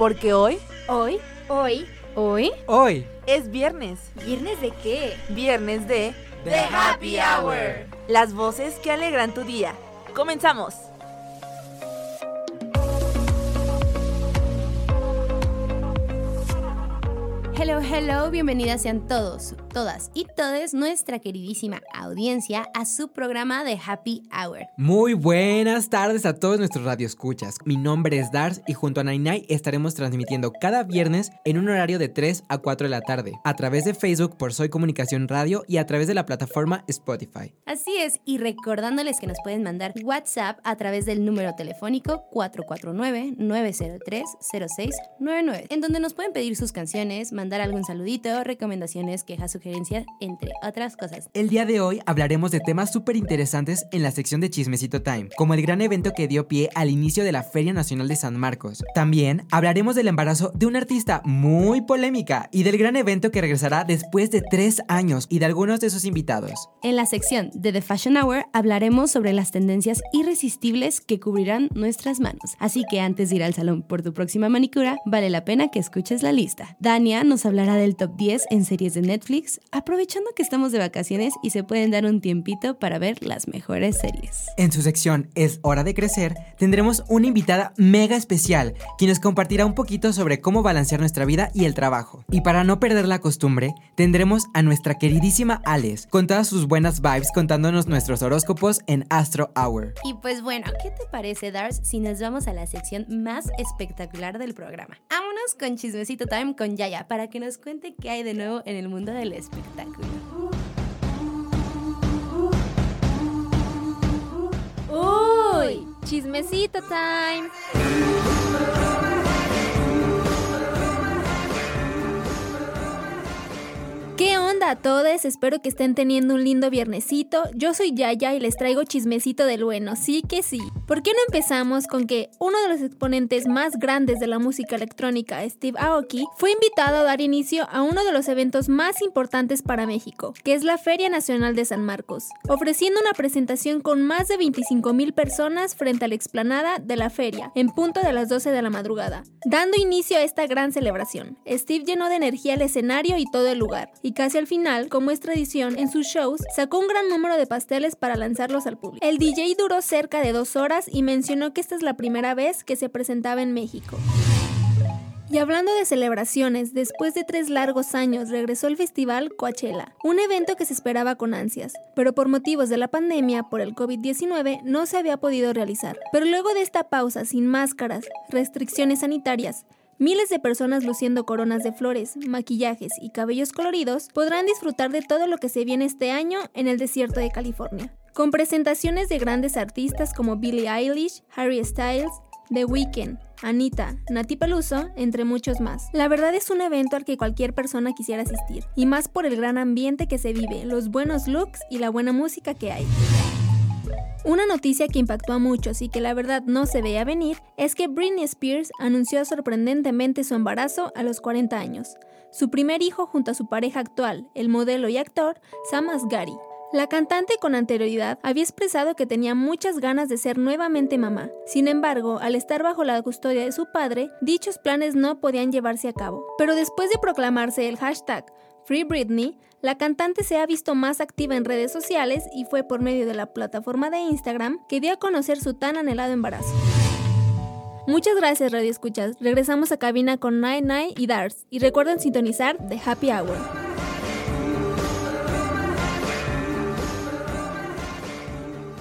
Porque hoy, Hoy, hoy, hoy. Hoy. es viernes. ¿Viernes de qué? Viernes de The Happy Hour. Las voces que alegran tu día. Comenzamos. Hello, bienvenidas sean todos, todas y todes nuestra queridísima audiencia a su programa de Happy Hour. Muy buenas tardes a todos nuestros radioescuchas. Mi nombre es Dars y junto a Nainai estaremos transmitiendo cada viernes en un horario de 3 a 4 de la tarde, a través de Facebook por Soy Comunicación Radio y a través de la plataforma Spotify. Así es, y recordándoles que nos pueden mandar WhatsApp a través del número telefónico 449-903-0699, en donde nos pueden pedir sus canciones, mandar algún saludito, recomendaciones, quejas, sugerencias, entre otras cosas. El día de hoy hablaremos de temas súper interesantes en la sección de Chismecito Time, como el gran evento que dio pie al inicio de la Feria Nacional de San Marcos. También hablaremos del embarazo de una artista muy polémica y del gran evento que regresará después de tres años y de algunos de sus invitados. En la sección de The Fashion Hour hablaremos sobre las tendencias irresistibles que cubrirán nuestras manos. Así que antes de ir al salón por tu próxima manicura, vale la pena que escuches la lista. Dania nos hablará del top 10 en series de Netflix, aprovechando que estamos de vacaciones y se pueden dar un tiempito para ver las mejores series. En su sección Es hora de crecer, tendremos una invitada mega especial, quien nos compartirá un poquito sobre cómo balancear nuestra vida y el trabajo. Y para no perder la costumbre, tendremos a nuestra queridísima Alex, con todas sus buenas vibes contándonos nuestros horóscopos en Astro Hour. Y pues bueno, ¿qué te parece, Dars, si nos vamos a la sección más espectacular del programa? Con Chismecito Time con Yaya para que nos cuente qué hay de nuevo en el mundo del espectáculo. Uy, chismecito time. ¿Qué onda a todos? Espero que estén teniendo un lindo viernesito. Yo soy Yaya y les traigo chismecito del bueno, sí que sí. ¿Por qué no empezamos con que uno de los exponentes más grandes de la música electrónica, Steve Aoki, fue invitado a dar inicio a uno de los eventos más importantes para México, que es la Feria Nacional de San Marcos, ofreciendo una presentación con más de 25 mil personas frente a la explanada de la feria, en punto de las 12 de la madrugada, dando inicio a esta gran celebración. Steve llenó de energía el escenario y todo el lugar, casi al final, como es tradición en sus shows, sacó un gran número de pasteles para lanzarlos al público. El DJ duró cerca de dos horas y mencionó que esta es la primera vez que se presentaba en México. Y hablando de celebraciones, después de tres largos años regresó el festival Coachella, un evento que se esperaba con ansias, pero por motivos de la pandemia por el COVID-19 no se había podido realizar. Pero luego de esta pausa sin máscaras, restricciones sanitarias, Miles de personas luciendo coronas de flores, maquillajes y cabellos coloridos podrán disfrutar de todo lo que se viene este año en el desierto de California. Con presentaciones de grandes artistas como Billie Eilish, Harry Styles, The Weeknd, Anita, Nati Peluso, entre muchos más. La verdad es un evento al que cualquier persona quisiera asistir, y más por el gran ambiente que se vive, los buenos looks y la buena música que hay. Una noticia que impactó a muchos y que la verdad no se veía venir es que Britney Spears anunció sorprendentemente su embarazo a los 40 años. Su primer hijo junto a su pareja actual, el modelo y actor Sam Asghari. La cantante con anterioridad había expresado que tenía muchas ganas de ser nuevamente mamá. Sin embargo, al estar bajo la custodia de su padre, dichos planes no podían llevarse a cabo. Pero después de proclamarse el hashtag Free Britney, la cantante se ha visto más activa en redes sociales y fue por medio de la plataforma de Instagram que dio a conocer su tan anhelado embarazo. Muchas gracias Radio Escuchas. Regresamos a cabina con Night Night y Dars y recuerden sintonizar The Happy Hour.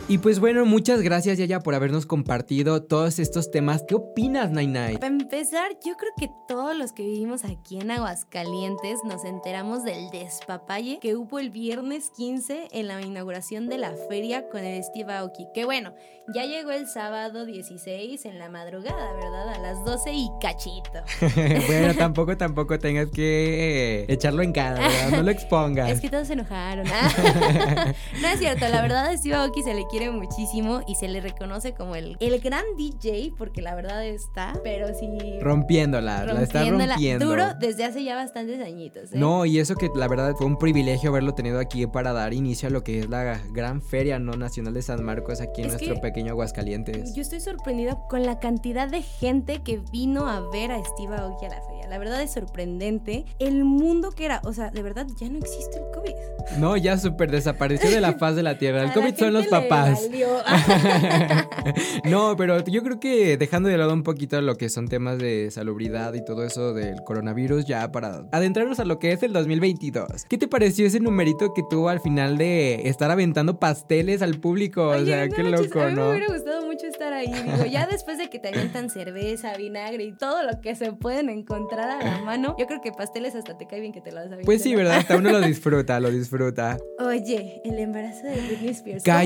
Y pues bueno, muchas gracias Yaya por habernos compartido todos estos temas. ¿Qué opinas, Nainai? Para empezar, yo creo que todos los que vivimos aquí en Aguascalientes nos enteramos del despapalle que hubo el viernes 15 en la inauguración de la feria con el Steve Aoki. Que bueno, ya llegó el sábado 16 en la madrugada, ¿verdad? A las 12 y cachito. bueno, tampoco, tampoco tengas que echarlo en cara, ¿verdad? No lo expongas. Es que todos se enojaron. no es cierto, la verdad Steve Aoki se le quiere quiere muchísimo y se le reconoce como el, el gran DJ, porque la verdad está, pero sí. Rompiéndola, la está rompiéndola rompiendo. Duro desde hace ya bastantes añitos. ¿eh? No, y eso que la verdad fue un privilegio haberlo tenido aquí para dar inicio a lo que es la gran feria no nacional de San Marcos aquí en Es nuestro que pequeño Aguascalientes. Yo estoy sorprendida con la cantidad de gente que vino a ver a Steve Aoki a la feria. La verdad es sorprendente el mundo que era. O sea, de verdad ya no existe el COVID. No, ya súper desapareció de la faz de la tierra. El COVID son los papás. no, pero yo creo que dejando de lado un poquito lo que son temas de salubridad y todo eso del coronavirus, ya para adentrarnos a lo que es el 2022. ¿Qué te pareció ese numerito que tuvo al final de estar aventando pasteles al público? o sea, no qué manches, loco, a mí me hubiera gustado mucho estar ahí. Digo, ya después de que te avientan cerveza, vinagre y todo lo que se pueden encontrar a la mano, yo creo que pasteles hasta te cae bien que te lo vas a Pues sí, ¿verdad? Hasta uno lo disfruta, lo disfruta. Oye, el embarazo de Britney Spears. ¿cómo-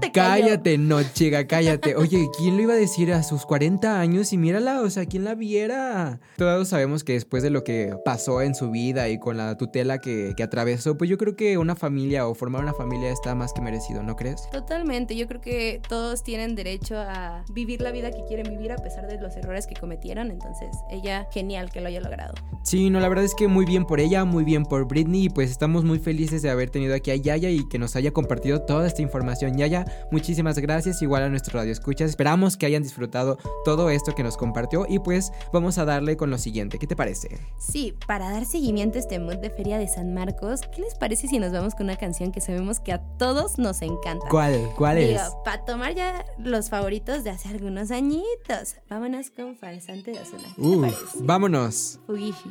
Cállate, cállate, no, chica, cállate. Oye, ¿quién lo iba a decir a sus 40 años? Y mírala, o sea, ¿quién la viera? Todos sabemos que después de lo que pasó en su vida y con la tutela que, que atravesó, pues yo creo que una familia o formar una familia está más que merecido, ¿no crees? Totalmente, yo creo que todos tienen derecho a vivir la vida que quieren vivir a pesar de los errores que cometieron, entonces ella genial que lo haya logrado. Sí, no, la verdad es que muy bien por ella, muy bien por Britney y pues estamos muy felices de haber tenido aquí a Yaya y que nos haya compartido toda esta información. Yaya, muchísimas gracias, igual a nuestro radio escuchas. Esperamos que hayan disfrutado todo esto que nos compartió y pues vamos a darle con lo siguiente. ¿Qué te parece? Sí, para dar seguimiento a este mood de Feria de San Marcos, ¿qué les parece si nos vamos con una canción que sabemos que a todos nos encanta? ¿Cuál? ¿Cuál es? Digo, para tomar ya los favoritos de hace algunos añitos. Vámonos con Farsante de Ozuna. ¿Qué te Uh, vámonos. Fugishi.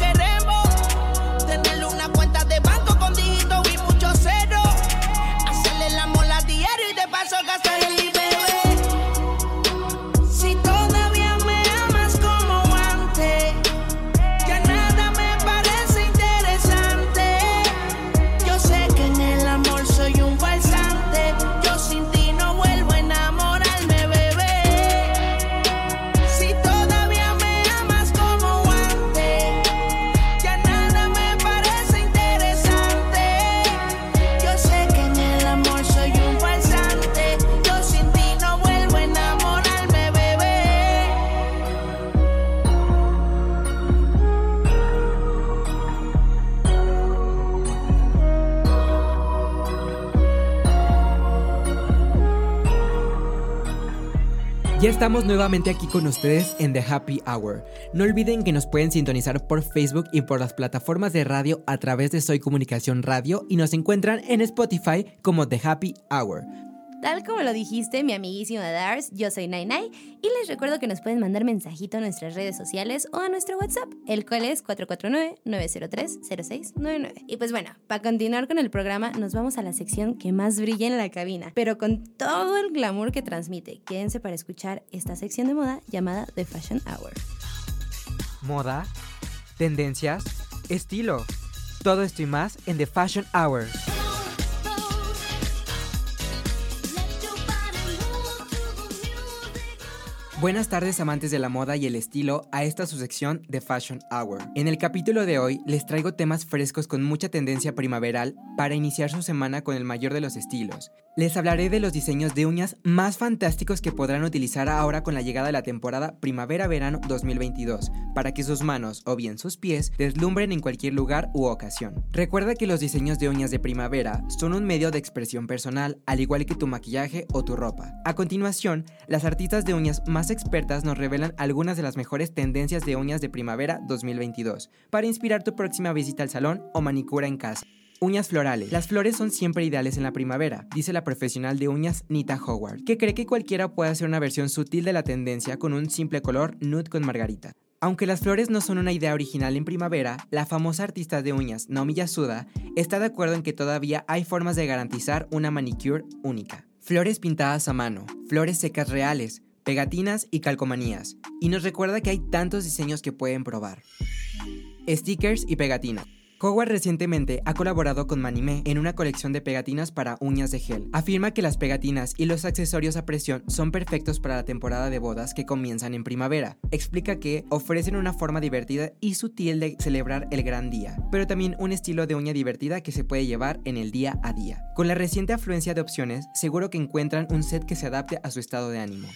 estamos nuevamente aquí con ustedes en The Happy Hour. No olviden que nos pueden sintonizar por Facebook y por las plataformas de radio a través de Soy Comunicación Radio y nos encuentran en Spotify como The Happy Hour. Tal como lo dijiste, mi amiguísima Dars, yo soy Nainai y les recuerdo que nos pueden mandar mensajito a nuestras redes sociales o a nuestro WhatsApp, el cual es 449-903-0699. Y pues bueno, para continuar con el programa, nos vamos a la sección que más brilla en la cabina, pero con todo el glamour que transmite. Quédense para escuchar esta sección de moda llamada The Fashion Hour. Moda, tendencias, estilo. Todo esto y más en The Fashion Hour. Buenas tardes amantes de la moda y el estilo a esta su sección de Fashion Hour. En el capítulo de hoy les traigo temas frescos con mucha tendencia primaveral para iniciar su semana con el mayor de los estilos. Les hablaré de los diseños de uñas más fantásticos que podrán utilizar ahora con la llegada de la temporada primavera-verano 2022, para que sus manos o bien sus pies deslumbren en cualquier lugar u ocasión. Recuerda que los diseños de uñas de primavera son un medio de expresión personal, al igual que tu maquillaje o tu ropa. A continuación, las artistas de uñas más expertas nos revelan algunas de las mejores tendencias de uñas de primavera 2022, para inspirar tu próxima visita al salón o manicura en casa. Uñas florales. Las flores son siempre ideales en la primavera, dice la profesional de uñas Nita Howard, que cree que cualquiera puede hacer una versión sutil de la tendencia con un simple color nude con margarita. Aunque las flores no son una idea original en primavera, la famosa artista de uñas Naomi Yasuda está de acuerdo en que todavía hay formas de garantizar una manicure única. Flores pintadas a mano, flores secas reales, pegatinas y calcomanías. Y nos recuerda que hay tantos diseños que pueden probar. Stickers y pegatinas. Howard recientemente ha colaborado con Manime en una colección de pegatinas para uñas de gel. Afirma que las pegatinas y los accesorios a presión son perfectos para la temporada de bodas que comienzan en primavera. Explica que ofrecen una forma divertida y sutil de celebrar el gran día, pero también un estilo de uña divertida que se puede llevar en el día a día. Con la reciente afluencia de opciones, seguro que encuentran un set que se adapte a su estado de ánimo.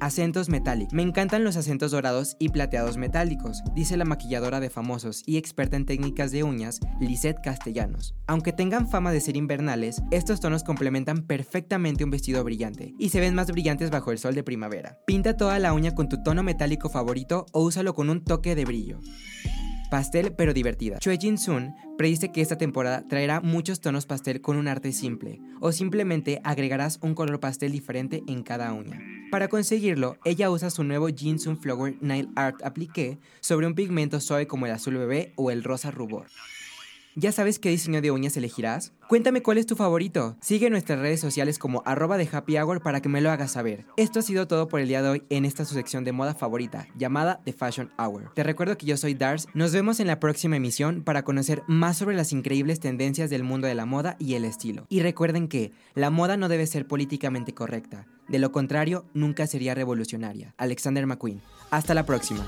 Acentos metálicos. Me encantan los acentos dorados y plateados metálicos, dice la maquilladora de famosos y experta en técnicas de uñas, Lisette Castellanos. Aunque tengan fama de ser invernales, estos tonos complementan perfectamente un vestido brillante y se ven más brillantes bajo el sol de primavera. Pinta toda la uña con tu tono metálico favorito o úsalo con un toque de brillo pastel pero divertida. Choi Jin Sun predice que esta temporada traerá muchos tonos pastel con un arte simple, o simplemente agregarás un color pastel diferente en cada uña. Para conseguirlo, ella usa su nuevo Jin Sun Flower Nail Art Appliqué sobre un pigmento suave como el azul bebé o el rosa rubor. ¿Ya sabes qué diseño de uñas elegirás? Cuéntame cuál es tu favorito. Sigue nuestras redes sociales como arroba de Happy Hour para que me lo hagas saber. Esto ha sido todo por el día de hoy en esta su sección de moda favorita, llamada The Fashion Hour. Te recuerdo que yo soy Dars. Nos vemos en la próxima emisión para conocer más sobre las increíbles tendencias del mundo de la moda y el estilo. Y recuerden que la moda no debe ser políticamente correcta. De lo contrario, nunca sería revolucionaria. Alexander McQueen. Hasta la próxima.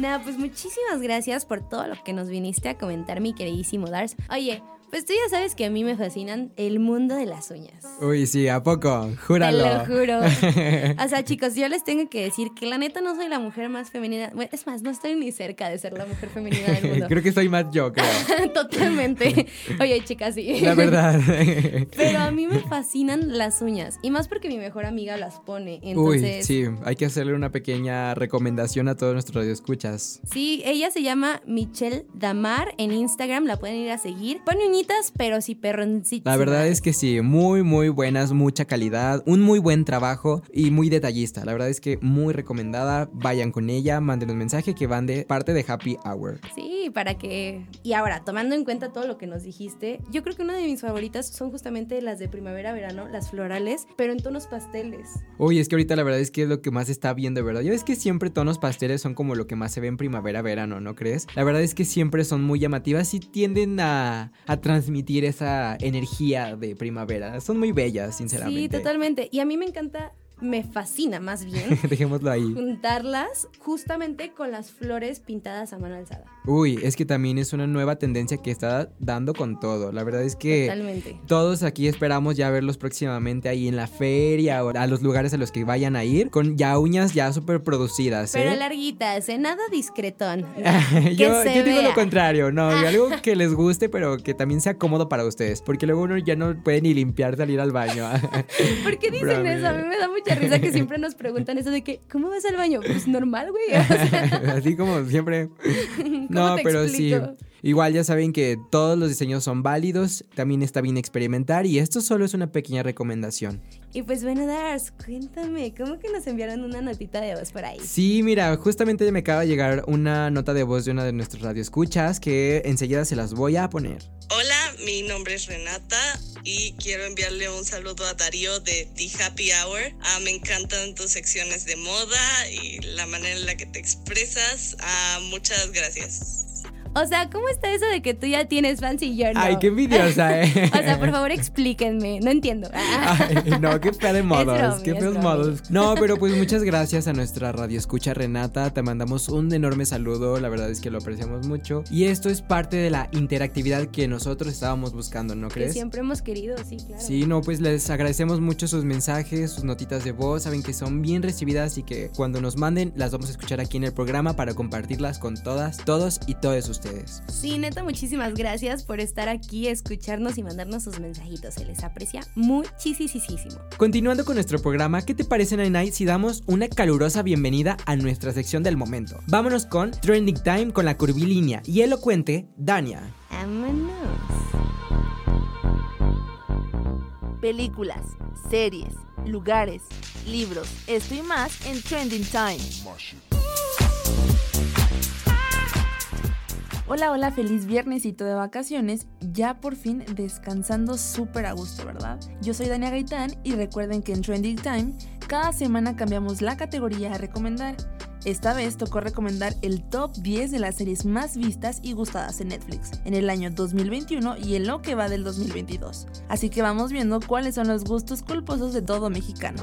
Nada, pues muchísimas gracias por todo lo que nos viniste a comentar, mi queridísimo Dars. Oye, pues tú ya sabes que a mí me fascinan el mundo de las uñas. Uy, sí, ¿a poco? Júralo. Te lo juro. o sea, chicos, yo les tengo que decir que la neta no soy la mujer más femenina. Bueno, es más, no estoy ni cerca de ser la mujer femenina del mundo. creo que soy más yo, creo. Totalmente. Oye, chicas, sí. La verdad. Pero a mí me fascinan las uñas. Y más porque mi mejor amiga las pone. Entonces... Uy, sí, hay que hacerle una pequeña recomendación a todos nuestros radioescuchas. Sí, ella se llama Michelle Damar en Instagram. La pueden ir a seguir. Pone uñitas pero sí perroncitas. La verdad es que sí, muy, muy buenas, mucha calidad, un muy buen trabajo y muy detallista. La verdad es que muy recomendada. Vayan con ella, manden un mensaje que van de parte de Happy Hour. Sí, para que. Y ahora, tomando en cuenta todo lo que nos dijiste, yo creo que una de mis favoritas son justamente las de primavera-verano, las florales, pero en tonos pasteles. Uy, es que ahorita la verdad es que es lo que más está viendo, ¿verdad? Ya ves que siempre tonos pasteles son como lo que más se ve en primavera-verano, ¿no crees? La verdad es que siempre son muy llamativas y tienden a, a transmitir esa energía de primavera. Son muy bellas, sinceramente. Sí, totalmente. Y a mí me encanta me fascina más bien Dejémoslo ahí. juntarlas justamente con las flores pintadas a mano alzada. Uy, es que también es una nueva tendencia que está dando con todo. La verdad es que Totalmente. todos aquí esperamos ya verlos próximamente ahí en la feria o a los lugares a los que vayan a ir con ya uñas ya súper producidas. Pero ¿eh? larguitas, ¿eh? Nada discretón. yo, se yo digo lo contrario, no, algo que les guste, pero que también sea cómodo para ustedes, porque luego uno ya no puede ni limpiar salir al baño. ¿Por qué dicen eso? A mí me da mucha risa que siempre nos preguntan eso de que, ¿cómo vas al baño? Pues normal, güey. O sea, Así como siempre. No, te pero explico? sí. Igual ya saben que todos los diseños son válidos, también está bien experimentar y esto solo es una pequeña recomendación. Y pues bueno, Dars, cuéntame, ¿cómo que nos enviaron una notita de voz por ahí? Sí, mira, justamente me acaba de llegar una nota de voz de una de nuestras radioescuchas que enseguida se las voy a poner. Hola, mi nombre es Renata y quiero enviarle un saludo a Darío de The Happy Hour. Ah, me encantan tus secciones de moda y la manera en la que te expresas. Ah, muchas gracias. O sea, ¿cómo está eso de que tú ya tienes fans y yo no? Ay, qué envidiosa, ¿eh? O sea, por favor, explíquenme. No entiendo. Ay, no, qué fea de modos, bromi, qué feos modos. No, pero pues muchas gracias a nuestra radio escucha Renata, te mandamos un enorme saludo, la verdad es que lo apreciamos mucho. Y esto es parte de la interactividad que nosotros estábamos buscando, ¿no Que crees? siempre hemos querido, sí, claro. Sí, no, pues les agradecemos mucho sus mensajes, sus notitas de voz, saben que son bien recibidas y que cuando nos manden las vamos a escuchar aquí en el programa para compartirlas con todas, todos y todos ustedes. Sí, neta, muchísimas gracias por estar aquí, escucharnos y mandarnos sus mensajitos. Se les aprecia muchísimo. Continuando con nuestro programa, ¿qué te parece, Nainai, si damos una calurosa bienvenida a nuestra sección del momento? Vámonos con Trending Time con la curvilínea y elocuente Dania. Vámonos. Películas, series, lugares, libros, esto y más en Trending Time. Hola, hola, feliz viernesito de vacaciones, ya por fin descansando súper a gusto, ¿verdad? Yo soy Dania Gaitán y recuerden que en Trending Time cada semana cambiamos la categoría a recomendar. Esta vez tocó recomendar el top 10 de las series más vistas y gustadas en Netflix en el año 2021 y en lo que va del 2022. Así que vamos viendo cuáles son los gustos culposos de todo mexicano.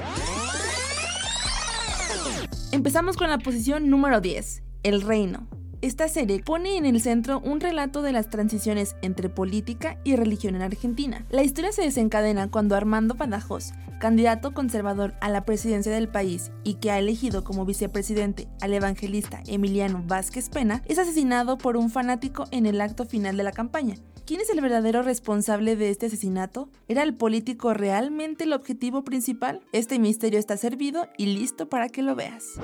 Empezamos con la posición número 10, El Reino. Esta serie pone en el centro un relato de las transiciones entre política y religión en Argentina. La historia se desencadena cuando Armando Badajoz, candidato conservador a la presidencia del país y que ha elegido como vicepresidente al evangelista Emiliano Vázquez Pena, es asesinado por un fanático en el acto final de la campaña. ¿Quién es el verdadero responsable de este asesinato? ¿Era el político realmente el objetivo principal? Este misterio está servido y listo para que lo veas.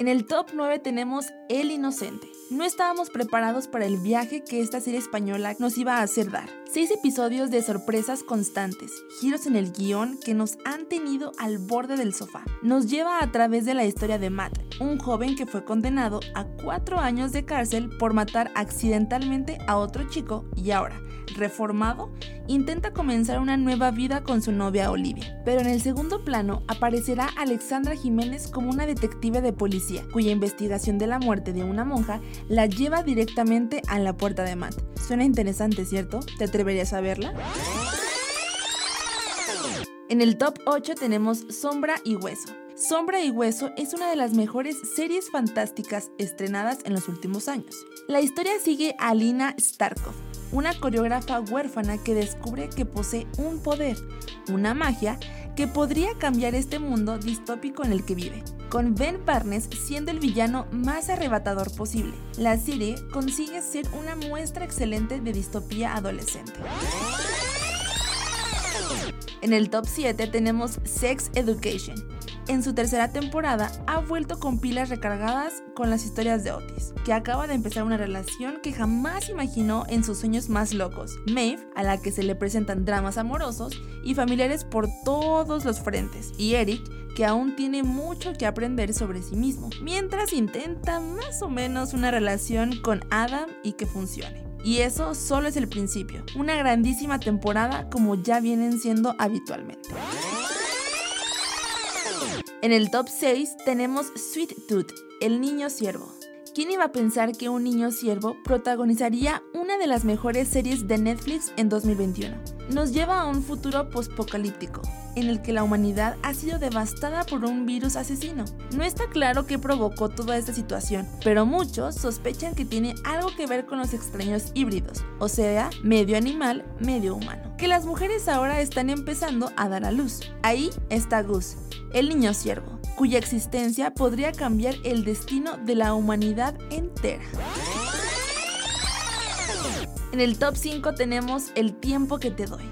En el top 9 tenemos El Inocente. No estábamos preparados para el viaje que esta serie española nos iba a hacer dar. Seis episodios de sorpresas constantes, giros en el guion que nos han tenido al borde del sofá. Nos lleva a través de la historia de Matt, un joven que fue condenado a cuatro años de cárcel por matar accidentalmente a otro chico y ahora, reformado, intenta comenzar una nueva vida con su novia Olivia. Pero en el segundo plano aparecerá Alexandra Jiménez como una detective de policía, cuya investigación de la muerte de una monja la lleva directamente a la puerta de Matt. Suena interesante, ¿cierto? ¿Te atreverías a verla? En el top 8 tenemos Sombra y Hueso. Sombra y Hueso es una de las mejores series fantásticas estrenadas en los últimos años. La historia sigue a Lina Starkov, una coreógrafa huérfana que descubre que posee un poder, una magia, que podría cambiar este mundo distópico en el que vive, con Ben Barnes siendo el villano más arrebatador posible. La serie consigue ser una muestra excelente de distopía adolescente. En el top 7 tenemos Sex Education. En su tercera temporada ha vuelto con pilas recargadas con las historias de Otis, que acaba de empezar una relación que jamás imaginó en sus sueños más locos. Maeve, a la que se le presentan dramas amorosos y familiares por todos los frentes, y Eric, que aún tiene mucho que aprender sobre sí mismo, mientras intenta más o menos una relación con Adam y que funcione. Y eso solo es el principio, una grandísima temporada como ya vienen siendo habitualmente. En el top 6 tenemos Sweet Tooth, el niño siervo. ¿Quién iba a pensar que un niño siervo protagonizaría una de las mejores series de Netflix en 2021? Nos lleva a un futuro pospocalíptico, en el que la humanidad ha sido devastada por un virus asesino. No está claro qué provocó toda esta situación, pero muchos sospechan que tiene algo que ver con los extraños híbridos, o sea, medio animal, medio humano, que las mujeres ahora están empezando a dar a luz. Ahí está Gus, el niño siervo, cuya existencia podría cambiar el destino de la humanidad entera. En el top 5 tenemos El tiempo que te doy.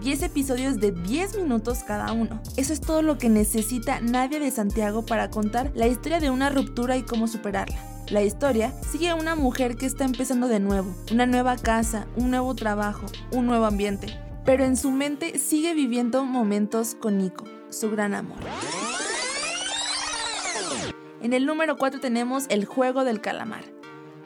10 episodios de 10 minutos cada uno. Eso es todo lo que necesita Nadia de Santiago para contar la historia de una ruptura y cómo superarla. La historia sigue a una mujer que está empezando de nuevo, una nueva casa, un nuevo trabajo, un nuevo ambiente, pero en su mente sigue viviendo momentos con Nico, su gran amor. En el número 4 tenemos El juego del calamar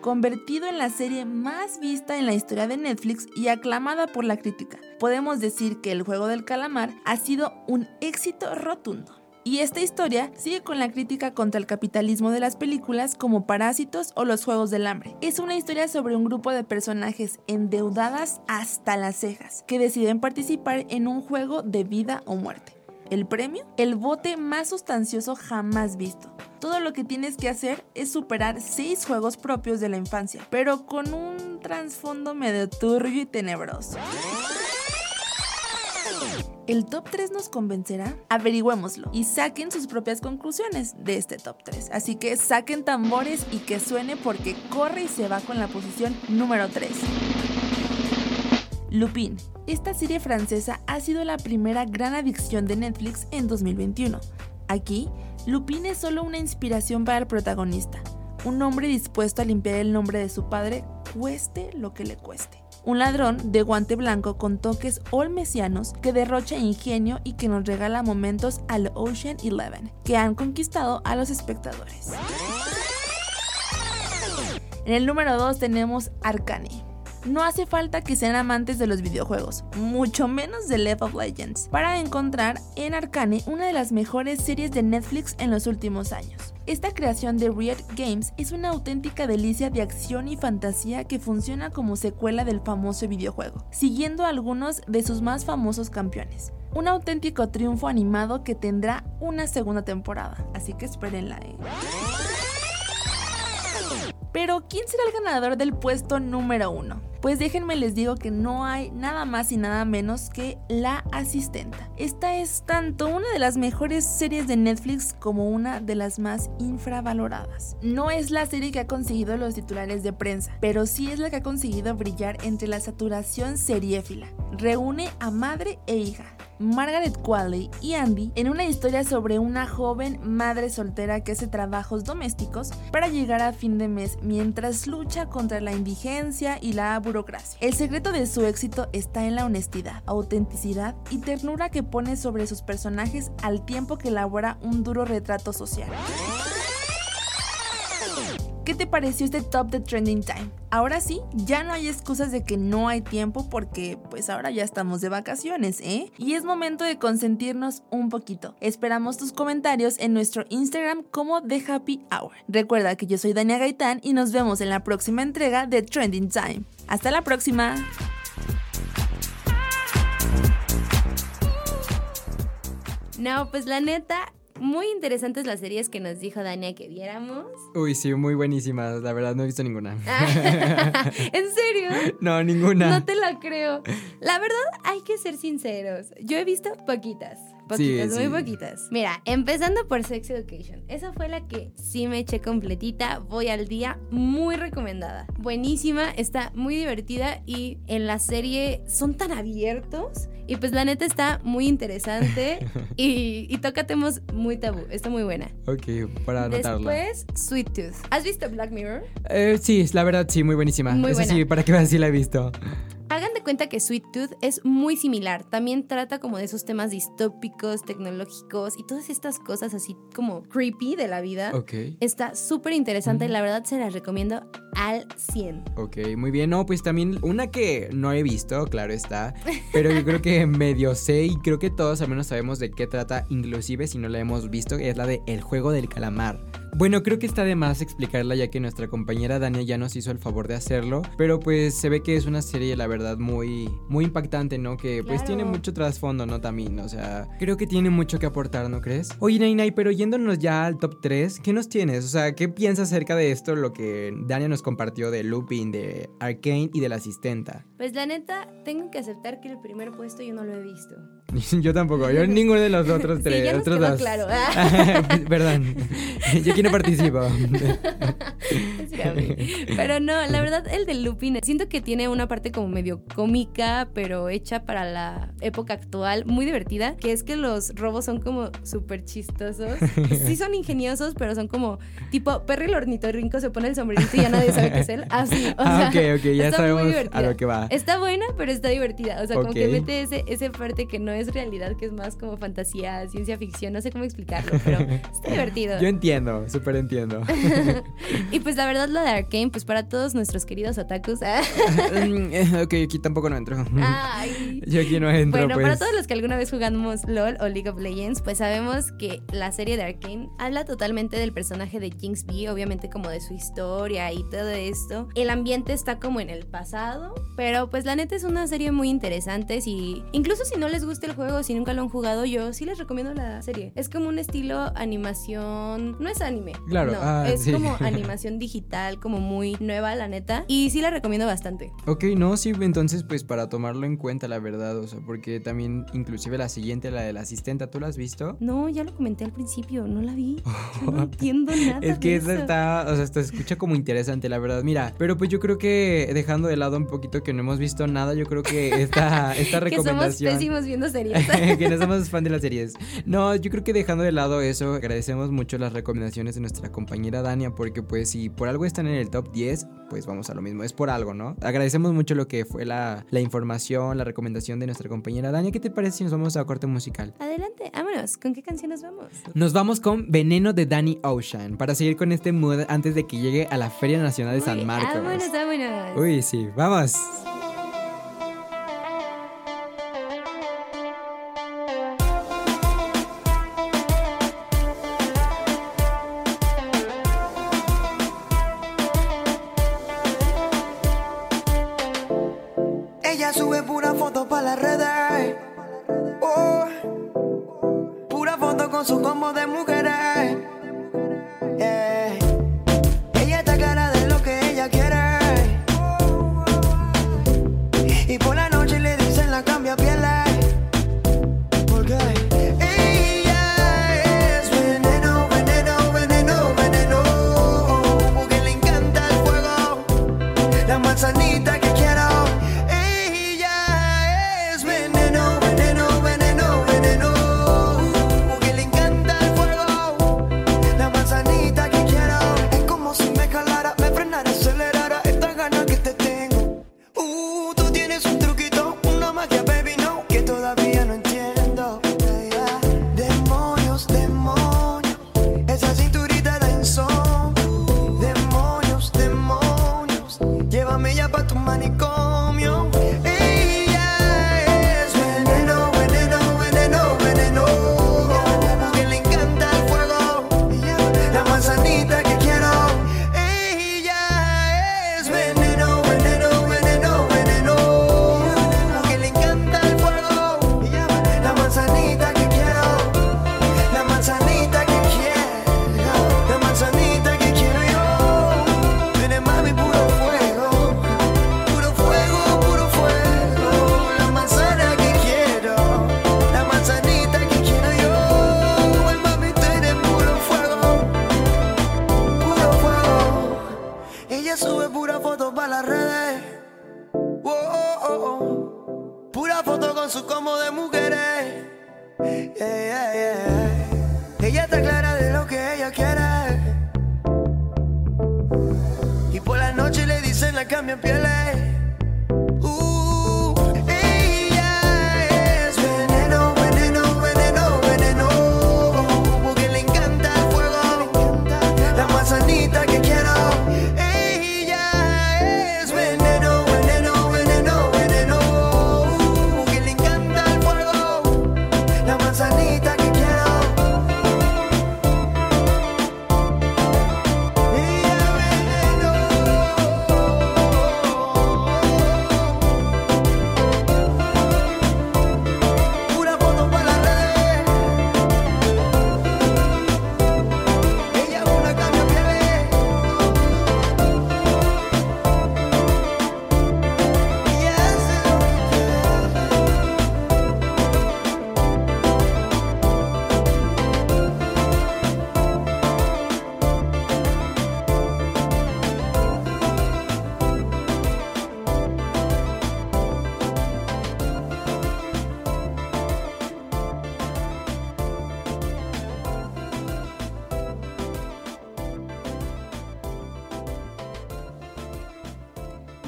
convertido en la serie más vista en la historia de Netflix y aclamada por la crítica. Podemos decir que El juego del calamar ha sido un éxito rotundo. Y esta historia sigue con la crítica contra el capitalismo de las películas como Parásitos o Los Juegos del Hambre. Es una historia sobre un grupo de personajes endeudadas hasta las cejas que deciden participar en un juego de vida o muerte. El premio, el bote más sustancioso jamás visto. Todo lo que tienes que hacer es superar seis juegos propios de la infancia, pero con un trasfondo medio turbio y tenebroso. ¿El top 3 nos convencerá? Averigüémoslo y saquen sus propias conclusiones de este top 3. Así que saquen tambores y que suene porque corre y se va con la posición número 3. Lupin. Esta serie francesa ha sido la primera gran adicción de Netflix en 2021. Aquí, Lupin es solo una inspiración para el protagonista, un hombre dispuesto a limpiar el nombre de su padre, cueste lo que le cueste. Un ladrón de guante blanco con toques olmesianos que derrocha ingenio y que nos regala momentos al Ocean Eleven, que han conquistado a los espectadores. En el número 2 tenemos Arcane no hace falta que sean amantes de los videojuegos, mucho menos de League of Legends, para encontrar en Arcane una de las mejores series de Netflix en los últimos años. Esta creación de Riot Games es una auténtica delicia de acción y fantasía que funciona como secuela del famoso videojuego, siguiendo a algunos de sus más famosos campeones. Un auténtico triunfo animado que tendrá una segunda temporada, así que espérenla. ¿eh? Pero, ¿quién será el ganador del puesto número uno? Pues déjenme les digo que no hay nada más y nada menos que La Asistenta. Esta es tanto una de las mejores series de Netflix como una de las más infravaloradas. No es la serie que ha conseguido los titulares de prensa, pero sí es la que ha conseguido brillar entre la saturación seriéfila. Reúne a madre e hija, Margaret Qualley y Andy en una historia sobre una joven madre soltera que hace trabajos domésticos para llegar a fin de mes mientras lucha contra la indigencia y la burocracia. El secreto de su éxito está en la honestidad, autenticidad y ternura que pone sobre sus personajes al tiempo que elabora un duro retrato social. ¿Qué te pareció este top de Trending Time? Ahora sí, ya no hay excusas de que no hay tiempo porque pues ahora ya estamos de vacaciones, ¿eh? Y es momento de consentirnos un poquito. Esperamos tus comentarios en nuestro Instagram como The Happy Hour. Recuerda que yo soy Dania Gaitán y nos vemos en la próxima entrega de Trending Time. Hasta la próxima. No, pues la neta, muy interesantes las series que nos dijo Dania que viéramos. Uy, sí, muy buenísimas. La verdad, no he visto ninguna. ¿En serio? No, ninguna. No te la creo. La verdad, hay que ser sinceros. Yo he visto poquitas. Poquitas, muy poquitas. Mira, empezando por Sex Education. Esa fue la que sí me eché completita. Voy al día. Muy recomendada. Buenísima, está muy divertida y en la serie son tan abiertos. Y pues la neta está muy interesante y, y toca temas muy tabú. Está muy buena. Ok, para anotarla. Después, Sweet Tooth. ¿Has visto Black Mirror? Eh, sí, la verdad sí, muy buenísima. Muy buena. sí, para que vean si la he visto. Hagan de cuenta que Sweet Tooth es muy similar. También trata como de esos temas distópicos, tecnológicos y todas estas cosas así como creepy de la vida. Ok. Está súper interesante y la verdad se las recomiendo al 100. Ok, muy bien. No, pues también una que no he visto, claro está, pero yo creo que medio sé y creo que todos al menos sabemos de qué trata, inclusive si no la hemos visto, es la de El juego del calamar. Bueno, creo que está de más explicarla ya que nuestra compañera Dania ya nos hizo el favor de hacerlo, pero pues se ve que es una serie la verdad muy muy impactante, ¿no? Que pues Claro. tiene mucho trasfondo, ¿no? También, o sea, creo que tiene mucho que aportar, ¿no crees? Oye, Nainai, pero yéndonos ya al top 3, ¿qué nos tienes? O sea, ¿qué piensas acerca de esto, lo que Dania nos compartió de Lupin, de Arcane y de la asistenta? Pues la neta, tengo que aceptar que el primer puesto yo no lo he visto. yo tampoco, yo ninguno de los otros Sí, tres, ya nos otros quedó dos. claro. Perdón, yo aquí no participo. Pero no, la verdad, el de Lupin, siento que tiene una parte como medio cómica, pero hecha para la época actual, muy divertida, que es que los robos son como súper chistosos. Sí son ingeniosos, pero son como tipo Perry el ornitorrinco se pone el sombrerito y ya nadie sabe qué es él. Así, o ah, sea, ok, ok, ya sabemos a lo que va. Está buena, pero está divertida. O sea, como que mete ese, ese parte que no es realidad, que es más como fantasía, ciencia ficción, no sé cómo explicarlo, pero está divertido. Yo entiendo, súper entiendo. Y pues la verdad lo de Arkane, pues para todos nuestros queridos otakus. ah, Mm, eh, ok, aquí tampoco no entro. Ay. Yo aquí no entro, Bueno, pues. para todos los que alguna vez jugamos LOL o League of Legends, pues sabemos que la serie de Arkane habla totalmente del personaje de B, obviamente como de su historia y todo esto. El ambiente está como en el pasado, pero pues la neta es una serie muy interesante. Si, incluso si no les gusta el juego, si nunca lo han jugado, yo sí les recomiendo la serie. Es como un estilo animación, no es anime. Claro, no, ah, es sí. como animación digital, como muy nueva, la neta. Y sí la recomiendo bastante. Ok, no, sí, entonces pues para tomarlo en cuenta, la verdad, o sea, porque también inclusive la siguiente, la de la asistenta, ¿tú la has visto? No, ya lo comenté al principio, no la vi. Yo no entiendo nada. Es que eso. está, o sea, se escucha como interesante, la verdad. Mira, pero pues yo creo que dejando de lado un poquito que no hemos visto nada, yo creo que esta, esta Que somos recomendación... pésimos viendo series. que no somos fan de las series. No, yo creo que dejando de lado eso, agradecemos mucho las recomendaciones de nuestra compañera Dania, porque pues si por algo están en el top 10, pues vamos a lo mismo, es por algo, ¿no? Agradecemos mucho lo que fue la, la información, la recomendación de nuestra compañera Dania. ¿Qué te parece si nos vamos a corte musical? Adelante, vámonos. ¿Con qué canción nos vamos? Nos vamos con Veneno de Danny Ocean para seguir con este mood antes de que llegue a la Feria Nacional de San Marcos. Vámonos, vámonos. Uy, sí, vamos. Oh, pura foto con su combo de mujeres.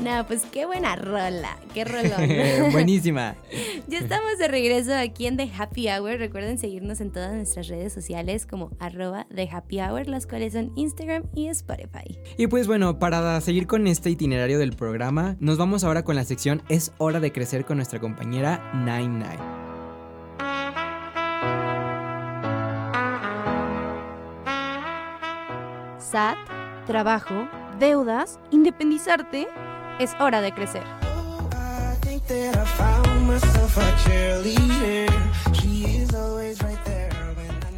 No, pues qué buena rola, qué rolón. Buenísima. ya estamos de regreso aquí en The Happy Hour. Recuerden seguirnos en todas nuestras redes sociales como arroba The Happy Hour, las cuales son Instagram y Spotify. Y pues bueno, para seguir con este itinerario del programa, nos vamos ahora con la sección Es hora de crecer con nuestra compañera Nine Nine. SAT, trabajo, deudas, independizarte, es hora de crecer.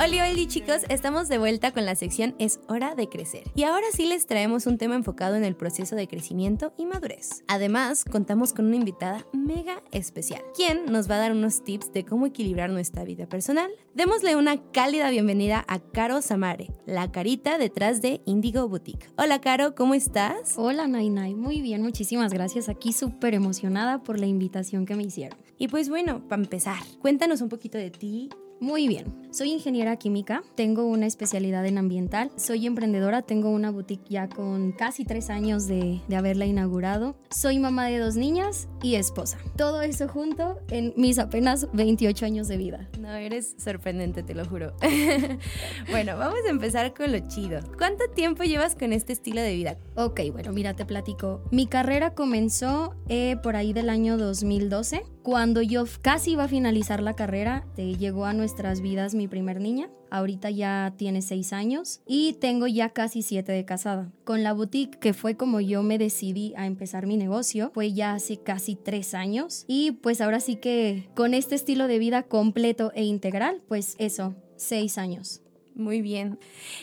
Oli, oli chicos, estamos de vuelta con la sección Es hora de crecer. Y ahora sí les traemos un tema enfocado en el proceso de crecimiento y madurez. Además, contamos con una invitada mega especial, quien nos va a dar unos tips de cómo equilibrar nuestra vida personal. Démosle una cálida bienvenida a Caro Samare, la carita detrás de Indigo Boutique. Hola Caro, ¿cómo estás? Hola Nainai, muy bien, muchísimas gracias. Aquí súper emocionada por la invitación que me hicieron. Y pues bueno, para empezar, cuéntanos un poquito de ti, Muy bien, soy ingeniera química, tengo una especialidad en ambiental, soy emprendedora, tengo una boutique ya con casi tres años de, de haberla inaugurado, soy mamá de dos niñas y esposa. Todo eso junto en mis apenas 28 años de vida. No, eres sorprendente, te lo juro. bueno, vamos a empezar con lo chido. ¿Cuánto tiempo llevas con este estilo de vida? Ok, bueno, mira, te platico. Mi carrera comenzó eh, por ahí del año 2012. Cuando yo casi iba a finalizar la carrera, te llegó a nuestras vidas mi primer niña. Ahorita ya tiene seis años y tengo ya casi siete de casada. Con la boutique, que fue como yo me decidí a empezar mi negocio, fue ya hace casi tres años. Y pues ahora sí que con este estilo de vida completo e integral, pues eso, seis años. Muy bien.